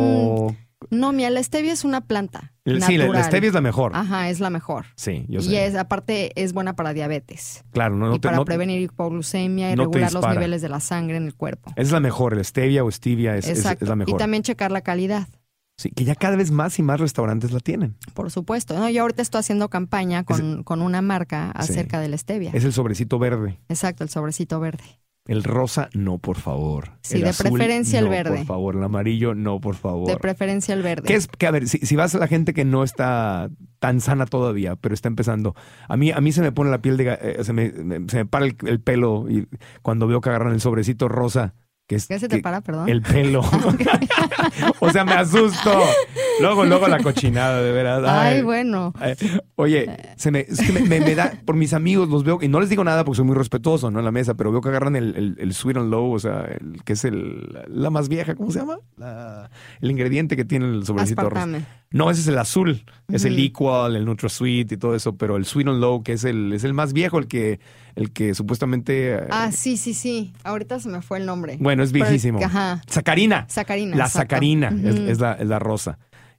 Mm, no, miel, la stevia es una planta. el- sí, la, la stevia es la mejor. Ajá, es la mejor. Sí, yo y sé. es, aparte es buena para diabetes. claro, no, no y te- para no- prevenir hipoglucemia y no regular los niveles de la sangre en el cuerpo. es la mejor, el stevia o stevia es, es- Exacto. es la mejor. Y también checar la calidad, Sí, que ya cada vez más y más restaurantes la tienen. por supuesto. No, yo ahorita estoy haciendo campaña con, con una marca Sí. acerca de la stevia. Es el sobrecito verde. Exacto, el sobrecito verde. El rosa, no, por favor. Sí, El de azul, preferencia el no, verde. Por favor, el amarillo, no, por favor. De preferencia el verde. ¿Qué es? Que a ver, si, si vas a la gente que no está tan sana todavía, pero está empezando, a mí, a mí se me pone la piel de, eh, se, me, me- se me para el, el pelo y cuando veo que agarran el sobrecito rosa, que es ¿Qué se te que- para, perdón? el pelo. o sea, me asusto. Luego, luego la cochinada, de veras. Ay, bueno. Ay, Oye, se me, es que me, me- me da, por mis amigos los veo, y no les digo nada porque soy muy respetuoso, ¿no? En la mesa, pero veo que agarran el, el, el sweet and low, o sea, el, que es el, la más vieja, ¿cómo se llama? La- el ingrediente que tiene el sobrecito. No, ese es el azul, es el equal, el NutraSweet y todo eso, pero el sweet and low, que es el, es el más viejo, el que, el que supuestamente, eh, Ah, sí, sí, sí. Ahorita se me fue el nombre. bueno, es Pero- viejísimo. Ajá. Sacarina. Sacarina. La exacto. sacarina es la, es la rosa.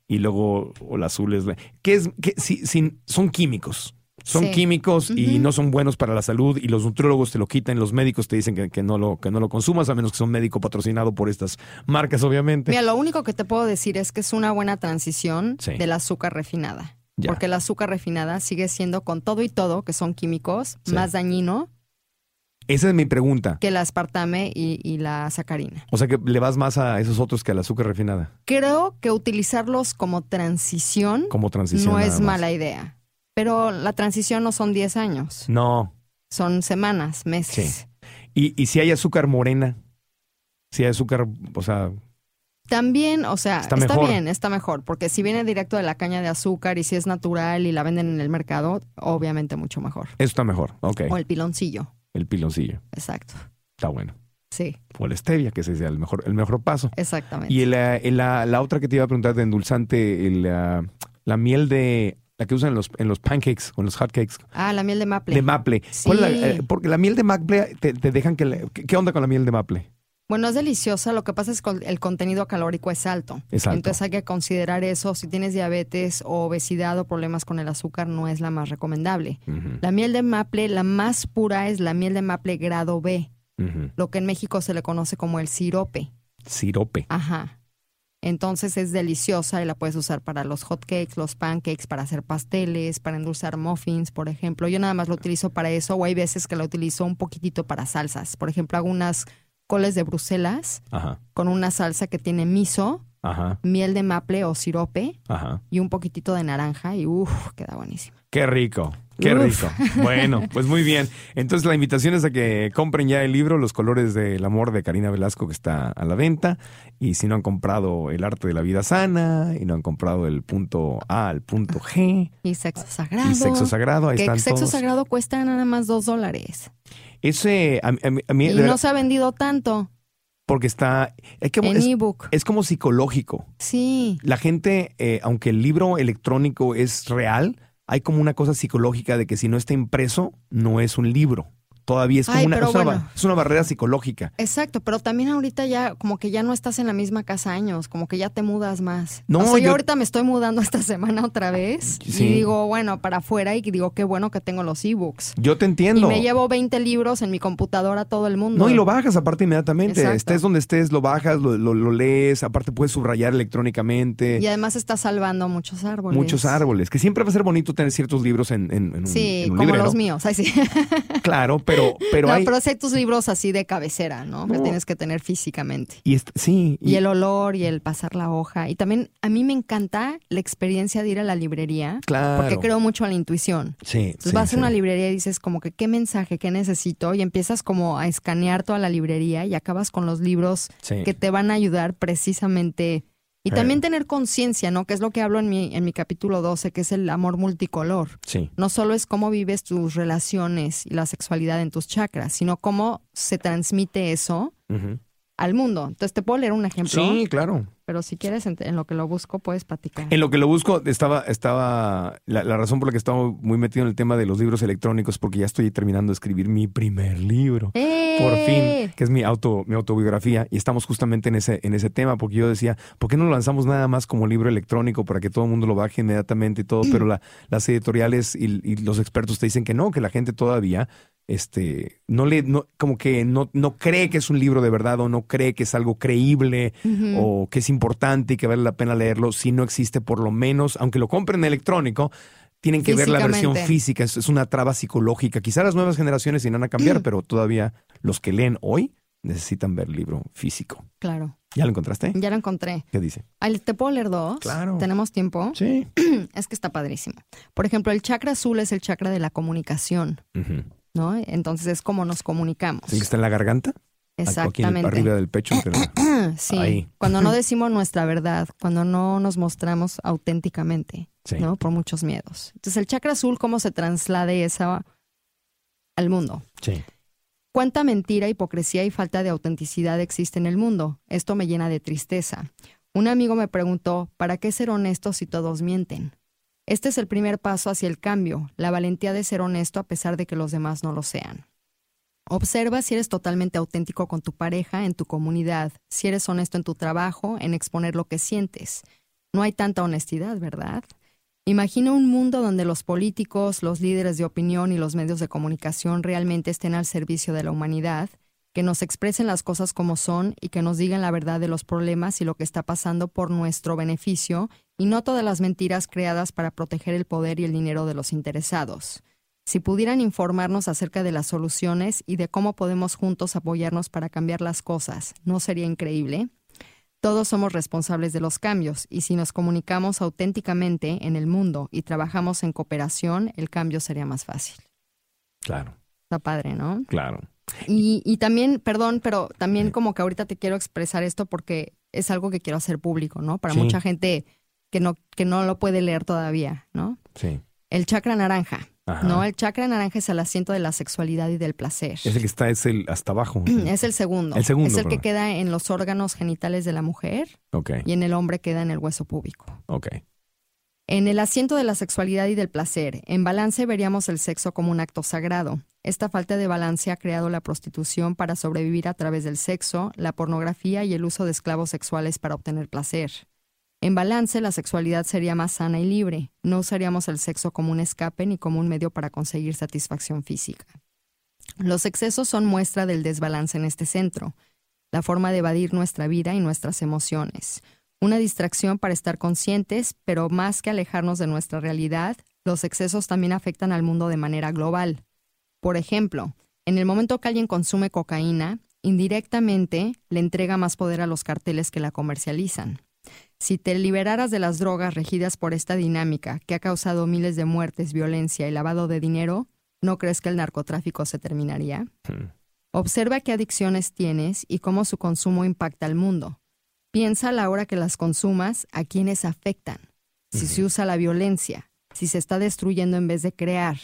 Y luego, o la azul es la. ¿Qué es? qué- si- si- son químicos. Son Sí. químicos y no son buenos para la salud. Y los nutriólogos te lo quitan, los médicos te dicen que, que no, lo, que no lo consumas, a menos que sea un médico patrocinado por estas marcas, obviamente. Mira, lo único que te puedo decir es que es una buena transición Sí. del azúcar refinada. Ya. Porque el azúcar refinada sigue siendo con todo y todo, que son químicos, Sí. más dañino Esa es mi pregunta. que el aspartame y, y la sacarina. O sea que le vas más a esos otros que al azúcar refinada. Creo que utilizarlos como transición Como transición. no es mala idea. Pero la transición no son 10 años, No. son semanas, meses. Y, y si hay azúcar morena, si hay azúcar, o sea, También, o sea, Está está, bien, está mejor, porque si viene directo de la caña de azúcar y si es natural y la venden en el mercado, obviamente mucho mejor. eso está mejor. Ok. O el piloncillo, El piloncillo. exacto. Está bueno. Sí, O la stevia, que ese es el mejor, el mejor paso. exactamente. Y el, eh, el, la, la otra que te iba a preguntar de endulzante, el, ah, la miel de, la que usan en los, en los pancakes o en los hotcakes, Ah, la miel de maple. de maple. ¿Cuál es la- Sí. eh, porque la miel de maple te, te dejan que... ¿qué, qué onda con la miel de maple? Bueno, es deliciosa, lo que pasa es que el contenido calórico es alto. Es alto. Entonces hay que considerar eso. Si tienes diabetes o obesidad o problemas con el azúcar, no es la más recomendable. La miel de maple, la más pura es la miel de maple grado B, lo que en México se le conoce como el sirope. Sirope. Ajá. Entonces es deliciosa y la puedes usar para los hot cakes, los pancakes, para hacer pasteles, para endulzar muffins, por ejemplo. Yo nada más lo utilizo para eso o hay veces que la utilizo un poquitito para salsas. Por ejemplo, hago unas coles de Bruselas Ajá, con una salsa que tiene miso, ajá, miel de maple o sirope ajá. y un poquitito de naranja y uff, queda buenísimo. Qué rico, qué Uf. rico. Bueno, pues muy bien. Entonces la invitación es a que compren ya el libro Los colores del amor de Karina Velasco que está a la venta. Y si no han comprado El arte de la vida sana y no han comprado el punto A al punto G Y sexo sagrado. y sexo sagrado, ahí que están sexo todos. sagrado cuesta nada más dos dólares. Ese, a, a a mí, Y no verdad, se ha vendido tanto porque está, es, como, en es, ebook. es como psicológico. Sí. La gente, eh, aunque el libro electrónico es real, hay como una cosa psicológica de que si no está impreso, no es un libro. Todavía es como Ay, una, es una ba- bueno. es una barrera psicológica. Exacto, pero también ahorita ya como que ya no estás en la misma casa años, como que ya te mudas más. No, o sea, yo, yo- ahorita me estoy mudando esta semana otra vez Sí. y digo, bueno, para afuera y digo, qué bueno que tengo los ebooks. Yo te Y entiendo. me llevo 20 libros en mi computadora a todo el mundo. No, y lo bajas aparte inmediatamente. Exacto. Estés donde estés, lo bajas, lo, lo- lo lees, aparte puedes subrayar electrónicamente. Y además está salvando muchos árboles. Muchos árboles, que siempre va a ser bonito tener ciertos libros en, en- en un, Sí, en un como librero. los míos. Ay, sí. Claro, pero, pero no, hay... pero hay tus libros así de cabecera, ¿no? Que tienes que tener físicamente. Y sí, Y el olor y el pasar la hoja. Y también a mí me encanta la experiencia de ir a la librería. claro. Porque creo mucho a la intuición. Sí, Entonces sí, vas sí. a una librería y dices como que qué mensaje, qué necesito y empiezas como a escanear toda la librería y acabas con los libros Sí. que te van a ayudar precisamente y también tener conciencia, ¿no? Que es lo que hablo en mi en mi capítulo 12, que es el amor multicolor. Sí. No solo es cómo vives tus relaciones y la sexualidad en tus chakras, sino cómo se transmite eso. Al mundo. Entonces te puedo leer un ejemplo, Sí, claro. pero si quieres en, en lo que lo busco puedes platicar. En lo que lo busco, estaba, estaba, la, la razón por la que estaba muy metido en el tema de los libros electrónicos, porque ya estoy terminando de escribir mi primer libro. Por ¡Eh! fin, que es mi auto, mi autobiografía, y estamos justamente en ese, en ese tema, porque yo decía, ¿por qué no lo lanzamos nada más como libro electrónico para que todo el mundo lo baje inmediatamente y todo? Pero la- las editoriales y, y los expertos te dicen que no, que la gente todavía, este, no le, no, como que no, no cree que es un libro de verdad o no cree que es algo creíble o que es importante y que vale la pena leerlo, si no existe por lo menos, aunque lo compren electrónico, tienen que ver la versión física, es, es una traba psicológica. Quizá las nuevas generaciones irán a cambiar, pero todavía los que leen hoy necesitan ver libro físico. Claro, ¿Ya lo encontraste? ya lo encontré. ¿Qué dice? ¿Te puedo leer dos? Claro. ¿Tenemos tiempo? Sí. Es que está padrísimo. Por ejemplo, el chakra azul es el chakra de la comunicación. ¿No? Entonces es como nos comunicamos. ¿Es el que está en la garganta? Aquí Exactamente. arriba del pecho. pero- Sí, Ahí. cuando no decimos nuestra verdad, cuando no nos mostramos auténticamente, Sí. ¿no? Por muchos miedos. Entonces, el chakra azul, ¿cómo se traslade esa al mundo? Sí. ¿Cuánta mentira, hipocresía y falta de autenticidad existe en el mundo? Esto me llena de tristeza. Un amigo me preguntó, ¿para qué ser honesto si todos mienten? Este es el primer paso hacia el cambio, la valentía de ser honesto a pesar de que los demás no lo sean. Observa si eres totalmente auténtico con tu pareja, en tu comunidad, si eres honesto en tu trabajo, en exponer lo que sientes. No hay tanta honestidad, ¿verdad? Imagina un mundo donde los políticos, los líderes de opinión y los medios de comunicación realmente estén al servicio de la humanidad que nos expresen las cosas como son y que nos digan la verdad de los problemas y lo que está pasando por nuestro beneficio y no todas las mentiras creadas para proteger el poder y el dinero de los interesados. Si pudieran informarnos acerca de las soluciones y de cómo podemos juntos apoyarnos para cambiar las cosas, ¿no sería increíble? Todos somos responsables de los cambios y si nos comunicamos auténticamente en el mundo y trabajamos en cooperación, el cambio sería más fácil. Claro, Está padre, ¿no? claro. Y, y también, perdón, pero también como que ahorita te quiero expresar esto porque es algo que quiero hacer público, ¿no? Para Sí. mucha gente que no, que no lo puede leer todavía, ¿no? Sí. El chakra naranja, Ajá. ¿no? El chakra naranja es el asiento de la sexualidad y del placer. Es el que está, es el hasta abajo. Es el segundo. El segundo, Es el que queda en los órganos genitales de la mujer Ok, y en el hombre queda en el hueso púbico. ok. En el asiento de la sexualidad y del placer, en balance veríamos el sexo como un acto sagrado. Esta falta de balance ha creado la prostitución para sobrevivir a través del sexo, la pornografía y el uso de esclavos sexuales para obtener placer. En balance, la sexualidad sería más sana y libre. No usaríamos el sexo como un escape ni como un medio para conseguir satisfacción física. Los excesos son muestra del desbalance en este centro, la forma de evadir nuestra vida y nuestras emociones. Una distracción para estar conscientes, pero más que alejarnos de nuestra realidad, los excesos también afectan al mundo de manera global. Por ejemplo, en el momento que alguien consume cocaína, indirectamente le entrega más poder a los carteles que la comercializan. Si te liberaras de las drogas regidas por esta dinámica que ha causado miles de muertes, violencia y lavado de dinero, ¿no crees que el narcotráfico se terminaría? Hmm. Observa qué adicciones tienes y cómo su consumo impacta al mundo. Piensa a la hora que las consumas a quienes afectan. Si se usa la violencia, si se está destruyendo en vez de crear.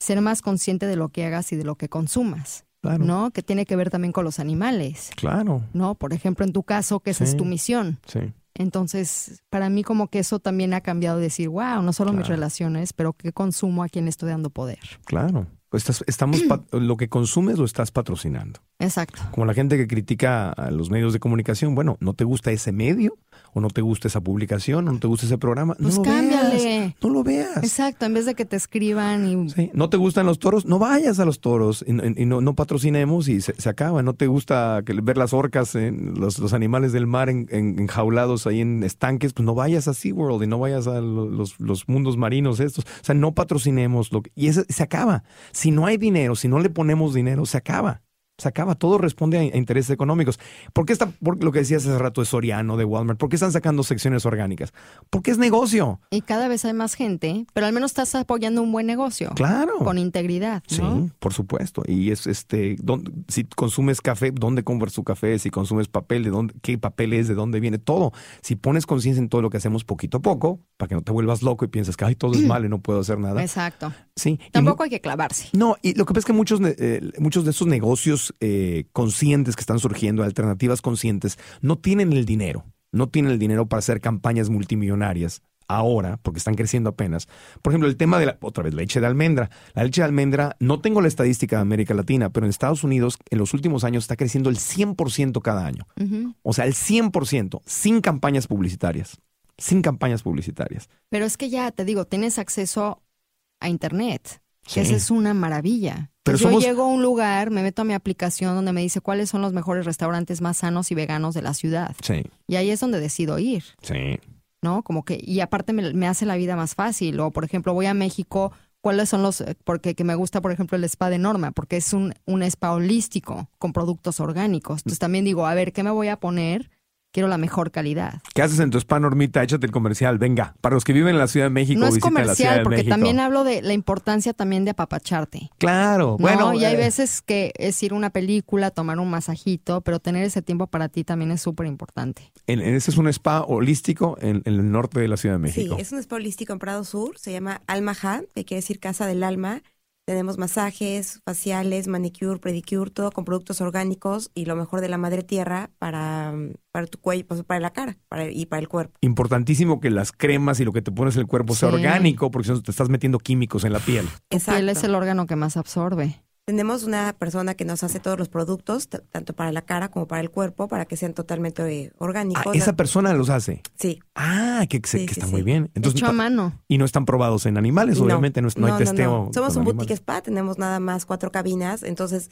Ser más consciente de lo que hagas y de lo que consumas. Claro. ¿No? Que tiene que ver también con los animales. Claro. ¿No? Por ejemplo, en tu caso, que esa Sí. es tu misión. Sí. Entonces, para mí como que eso también ha cambiado decir, wow, no solo mis relaciones, pero qué consumo a quien le estoy dando poder. Claro. Estás- estamos lo que consumes lo estás patrocinando. Exacto. Como la gente que critica a los medios de comunicación, bueno, ¿no te gusta ese medio? ¿O no te gusta esa publicación? ¿O no te gusta ese programa? Pues no lo cámbiale. veas. No lo veas. Exacto, en vez de que te escriban y Sí. ¿No te gustan los toros? No vayas a los toros y, no- y no, no patrocinemos y se, se acaba. ¿No te gusta que- ver las orcas, en- los, los animales del mar en- en- enjaulados ahí en estanques? Pues no vayas a SeaWorld y no vayas a lo- los, los mundos marinos estos. O sea, no patrocinemos. Lo que- y eso se acaba. Si no hay dinero, si no le ponemos dinero, se acaba. Se acaba, todo responde a, intereses económicos. ¿Por qué está, por lo que decías hace rato de Soriano, de Walmart? ¿Por qué están sacando secciones orgánicas? Porque es negocio. Y cada vez hay más gente, pero al menos estás apoyando un buen negocio. Claro. Con integridad, Sí, por supuesto. Y es este, si consumes café, ¿dónde compras tu café? Si consumes papel, ¿de dónde, qué papel es? ¿De dónde viene? Todo. Si pones conciencia en todo lo que hacemos poquito a poco, para que no te vuelvas loco y pienses que ay, todo es malo y no puedo hacer nada. Exacto. Sí. Tampoco hay que clavarse. no, y lo que pasa es que muchos, eh, muchos de esos negocios eh, conscientes que están surgiendo, alternativas conscientes, no tienen el dinero. No tienen el dinero para hacer campañas multimillonarias ahora, porque están creciendo apenas. Por ejemplo, el tema de la, otra vez, leche de almendra. La leche de almendra, no tengo la estadística de América Latina, pero en Estados Unidos en los últimos años está creciendo el 100% cada año. O sea, el 100%, sin campañas publicitarias. Sin campañas publicitarias. Pero es que ya te digo, tienes acceso a internet. Sí. Esa es una maravilla. Pero yo somos- llego a un lugar, me meto a mi aplicación donde me dice cuáles son los mejores restaurantes más sanos y veganos de la ciudad. Sí, Y ahí es donde decido ir. sí. ¿no? Como que, y aparte me, me hace la vida más fácil. O, por ejemplo, voy a México, ¿cuáles son los, eh, porque que me gusta, por ejemplo, el spa de Norma, porque es un, un spa holístico con productos orgánicos. Entonces también digo, a ver, ¿qué me voy a poner? Quiero la mejor calidad. ¿Qué haces en tu spa, Normita? Échate el comercial. Venga, para los que viven en la Ciudad de México, no es visiten la Ciudad comercial, de porque México. también hablo de la importancia también de apapacharte. Claro, ¿no? bueno. y hay eh, veces que es ir a una película, tomar un masajito, pero tener ese tiempo para ti también es súper importante. en- en- ese es un spa holístico en, en el norte de la Ciudad de México. Sí, es un spa holístico en Prado Sur, se llama Alma Ha, que quiere decir casa del alma. Tenemos masajes, faciales, manicure, pedicure, todo con productos orgánicos y lo mejor de la madre tierra para, para tu cuello, pues, para la cara para- y para el cuerpo. Importantísimo que las cremas y lo que te pones en el cuerpo sea orgánico, porque si no te estás metiendo químicos en la piel. Tu piel es el órgano que más absorbe. Tenemos una persona que nos hace todos los productos, tanto para la cara como para el cuerpo, para que sean totalmente eh, Ah, orgánicos. esa persona los hace. Sí. Ah, que, que se- Sí, que sí, está sí. muy bien. Entonces, Hecho a mano. y no están probados en animales, No. obviamente, no, no hay testeo. Somos un boutique spa, tenemos nada más cuatro cabinas, entonces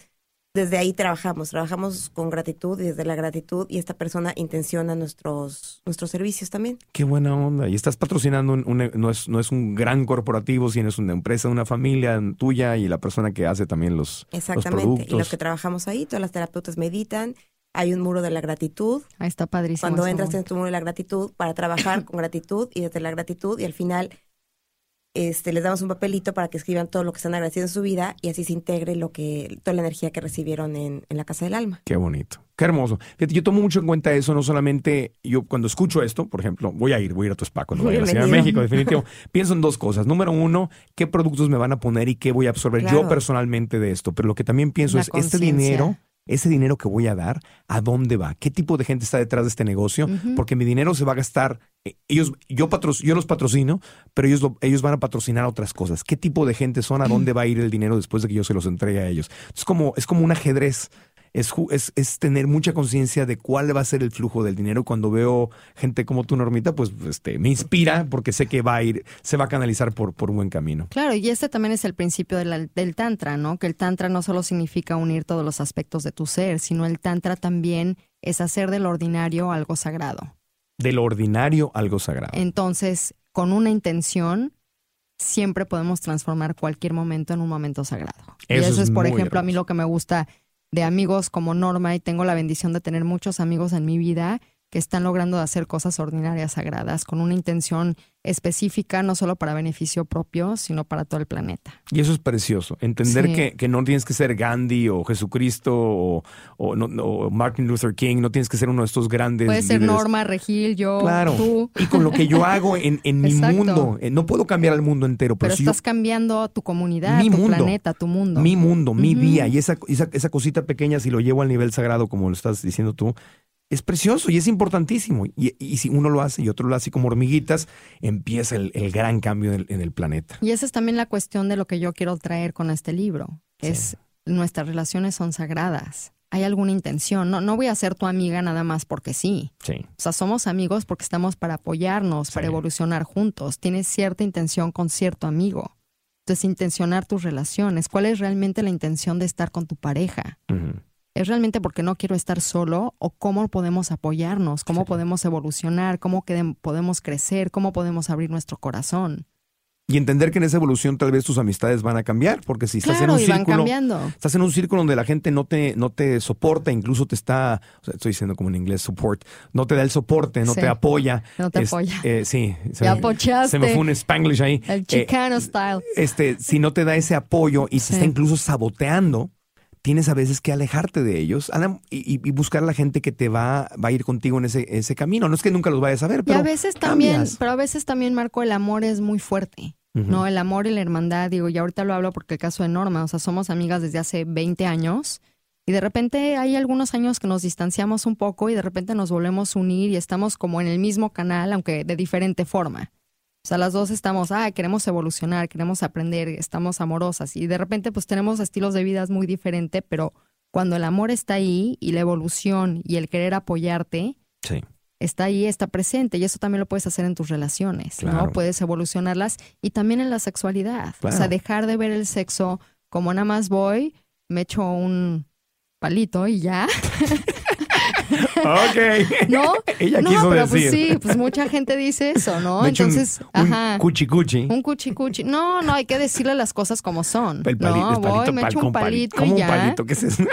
desde ahí trabajamos, trabajamos con gratitud y desde la gratitud y esta persona intenciona nuestros, nuestros servicios también. Qué buena onda. Y estás patrocinando, un, un- no, es, no es un gran corporativo, sino es una empresa, una familia tuya y la persona que hace también los, los Exactamente. y los que trabajamos ahí, todas las terapeutas meditan, hay un muro de la gratitud. Ahí está padrísimo. Cuando entras en tu muro de la gratitud para trabajar con gratitud y desde la gratitud y al final este, les damos un papelito para que escriban todo lo que están agradecidos en su vida y así se integre lo que, toda la energía que recibieron en, en la casa del alma. Qué bonito. Qué hermoso. Fíjate, yo tomo mucho en cuenta eso, no solamente yo cuando escucho esto, por ejemplo, voy a ir, voy a ir a tu spa cuando vaya a la Ciudad de. México, definitivo. Pienso en dos cosas. Número uno, qué productos me van a poner y qué voy a absorber yo personalmente de esto. Pero lo que también pienso La es, este dinero, ese dinero que voy a dar, ¿a dónde va? ¿Qué tipo de gente está detrás de este negocio? Porque mi dinero se va a gastar, ellos, yo, patro, yo los patrocino, pero ellos, lo- ellos van a patrocinar otras cosas. ¿Qué tipo de gente son? ¿A dónde va a ir el dinero después de que yo se los entregue a ellos? Es como, es como un ajedrez. Es, es, es tener mucha conciencia de cuál va a ser el flujo del dinero. Cuando veo gente como tú, Normita, pues este, me inspira porque sé que va a ir, se va a canalizar por, por un buen camino. Claro, y este también es el principio de la- del Tantra, ¿no? Que el Tantra no solo significa unir todos los aspectos de tu ser, sino el Tantra también es hacer del ordinario algo sagrado. Del ordinario algo sagrado. Entonces, con una intención, siempre podemos transformar cualquier momento en un momento sagrado. y Eso eso es por ejemplo, a mí lo que me gusta de amigos como Norma, y tengo la bendición de tener muchos amigos en mi vida que están logrando hacer cosas ordinarias sagradas con una intención específica, no solo para beneficio propio, sino para todo el planeta. Y eso es precioso. Entender Sí. que, que no tienes que ser Gandhi o Jesucristo o, o no- no- o Martin Luther King, no tienes que ser uno de estos grandes. Puede ser líderes. Norma, Regil, yo, Claro. tú, Y con lo que yo hago en, en mi mundo, eh, no puedo cambiar al mundo entero, pero, pero si yo- estás cambiando tu comunidad, Mi tu mundo. planeta, tu mundo. mi mundo, mi Ujú. día y esa, esa, esa cosita pequeña, si lo llevo al nivel sagrado, como lo estás diciendo tú, es precioso y es importantísimo. Y, y si uno lo hace y otro lo hace como hormiguitas, empieza el, el gran cambio en el, en el planeta. Y esa es también la cuestión de lo que yo quiero traer con este libro. Sí. Es nuestras relaciones son sagradas. Hay alguna intención. No, no voy a ser tu amiga nada más porque sí. Sí. O sea, somos amigos porque estamos para apoyarnos, para evolucionar juntos. Tienes cierta intención con cierto amigo. Entonces, intencionar tus relaciones. ¿Cuál es realmente la intención de estar con tu pareja? ¿Es realmente porque no quiero estar solo o cómo podemos apoyarnos? ¿Cómo Sí. podemos evolucionar? ¿Cómo podemos crecer? ¿Cómo podemos abrir nuestro corazón? Y entender que en esa evolución tal vez tus amistades van a cambiar, porque si estás claro, en un círculo, cambiando. estás en un círculo donde la gente no te, no te soporta, incluso te está, o sea, estoy diciendo como en inglés support, no te da el soporte, no Sí. te apoya. No te Es- apoya. eh, sí, se me-. Se me fue un spanglish ahí. El Eh, chicano style. este, si no te da ese apoyo y se Sí. está incluso saboteando, tienes a veces que alejarte de ellos y, y- y buscar a la gente que te va, va a ir contigo en ese, ese camino. No es que nunca los vayas a ver, Y pero a veces también, cambias. pero a veces también, Marco, el amor es muy fuerte. ¿no? El amor y la hermandad, digo, y ahorita lo hablo porque el caso de Norma, o sea, somos amigas desde hace 20 años y de repente hay algunos años que nos distanciamos un poco y de repente nos volvemos a unir y estamos como en el mismo canal, aunque de diferente forma. O sea, las dos estamos, ah, queremos evolucionar, queremos aprender, estamos amorosas y de repente pues tenemos estilos de vidas muy diferentes, pero cuando el amor está ahí y la evolución y el querer apoyarte, Sí. está ahí, está presente y eso también lo puedes hacer en tus relaciones, Claro. ¿no? Puedes evolucionarlas y también en la sexualidad. Claro. O sea, dejar de ver el sexo como nada más voy, me echo un palito y ya, Ok. ¿no? Ella no, quiso pero decir. pues sí, pues mucha gente dice eso, ¿no? Entonces, un, ajá. cuchi cuchi. Un cuchi cuchi. No, no, hay que decirle las cosas como son. El pali- no, el palito voy, me echo un pali- palito ¿Cómo y un ya. palito? ¿Qué es eso?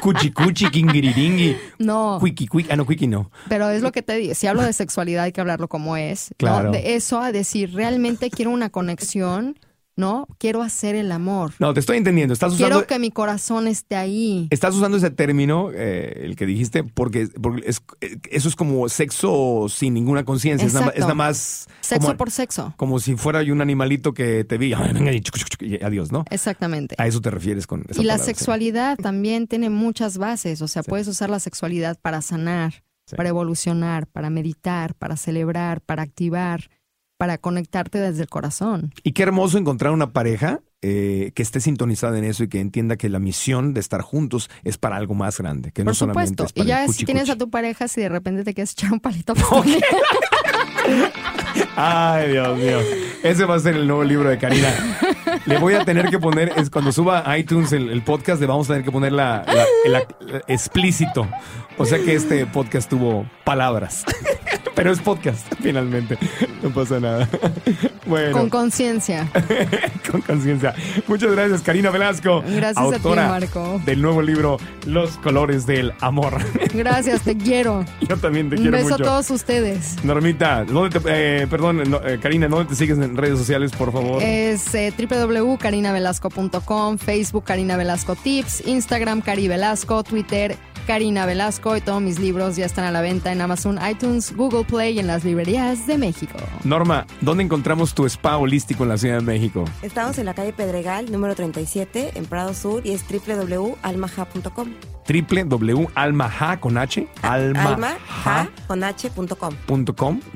cuchi cuchi, kingiriringi, No, cuiqui cuiqui. Ah, no, cuiqui no. Pero es lo que te digo, si hablo de sexualidad hay que hablarlo como es, ¿no? Claro. De eso a decir, realmente quiero una conexión, ¿no? Quiero hacer el amor. No, te estoy entendiendo. Estás usando, Quiero que mi corazón esté ahí. estás usando ese término, eh, el que dijiste, porque, porque es- eh, eso es como sexo sin ninguna conciencia. Es, nada más- es nada más Sexo como, por sexo. como si fuera yo un animalito que te vi. "Ay, venga, y chuc, chuc, chuc", y adiós, ¿no? Exactamente. A eso te refieres con esa Y la sí. sexualidad también tiene muchas bases, o sea, puedes usar la sexualidad para sanar, Sí. para evolucionar, para meditar, para celebrar, para activar, para conectarte desde el corazón. Y qué hermoso encontrar una pareja eh, que esté sintonizada en eso y que entienda que la misión de estar juntos es para algo más grande, que no Por solamente supuesto. es para Y ya el si tienes a tu pareja, si de repente te quieres echar un palito por Ay, Dios mío. Ese va a ser el nuevo libro de Karina. Le voy a tener que poner, es cuando suba a iTunes el, el podcast, le vamos a tener que poner la, la- la- explícito. O sea que este podcast tuvo palabras. Pero es podcast, finalmente. No pasa nada. Bueno, Con con, conciencia. conciencia. Muchas gracias, Karina Velasco. Gracias a ti, autora Marco. Del nuevo libro, Los colores del amor. Gracias, te quiero. Yo también te Un quiero beso mucho. a todos ustedes. Normita, ¿dónde te, eh, perdón, no, eh, Karina, ¿dónde te sigues en redes sociales, por favor? Es eh, www.carinavelasco.com, Facebook Karina Velasco Tips, Instagram Cari Velasco, Twitter Karina Velasco y todos mis libros ya están a la venta en Amazon, iTunes, Google Play y en las librerías de México. Norma, ¿dónde encontramos tu spa holístico en la Ciudad de México? Estamos en la calle Pedregal, número 37, en Prado Sur, y es www.almaja.com. www.almaha con H,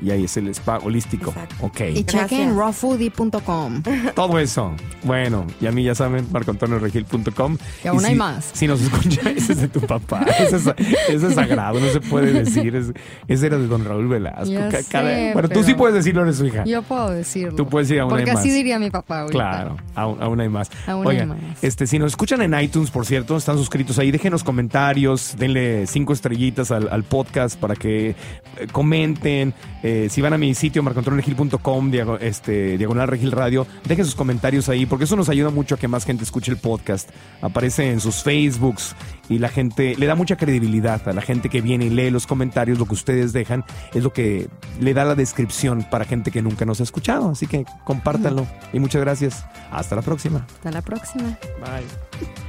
y ahí es el spa holístico. Exacto. Ok. Y chequen rawfoodie.com. Todo eso. Bueno, y a mí ya saben, marcoantonioregil.com. Y aún hay si- más. Si nos escucha, ese es de tu papá. Ese es, sagrado, no se puede decir. Es- ese era de don Raúl Velasco. Ya sé, bueno, tú sí puedes decirlo, eres su hija. Yo puedo decirlo. Tú puedes decir, aún hay Porque así más. diría mi papá ahorita. Claro, aún, aún hay más. Aún hay Oigan, más. este, si nos escuchan en iTunes, por cierto, están suscritos ahí, déjenos comentarios, denle cinco estrellitas al, al podcast para que eh, comenten. Eh, si van a mi sitio, marcontrolregil.com, diago- este, diagonal Regil Radio, dejen sus comentarios ahí, porque eso nos ayuda mucho a que más gente escuche el podcast. Aparece en sus Facebooks y la gente le da mucha credibilidad a la gente que viene y lee los comentarios, lo que ustedes dejan es lo que le da la descripción para gente que nunca nos ha escuchado. Así que compártanlo. Y muchas gracias. Hasta la próxima. Hasta la próxima. Bye.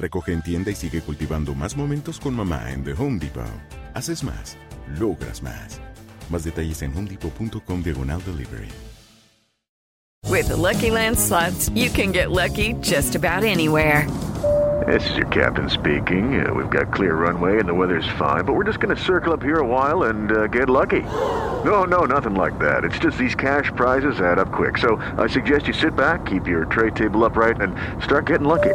Recoge en tienda y sigue cultivando más momentos con mamá en The Home Depot. Haces más, logras más. Más detalles en homedepot.com diagonal delivery. With the Lucky Land slots, you can get lucky just about anywhere. This is your captain speaking. Uh, we've got clear runway and the weather's fine, but we're just going to circle up here a while and uh, get lucky. No, no, nothing like that. It's just these cash prizes add up quick. So I suggest you sit back, keep your tray table upright, and start getting lucky.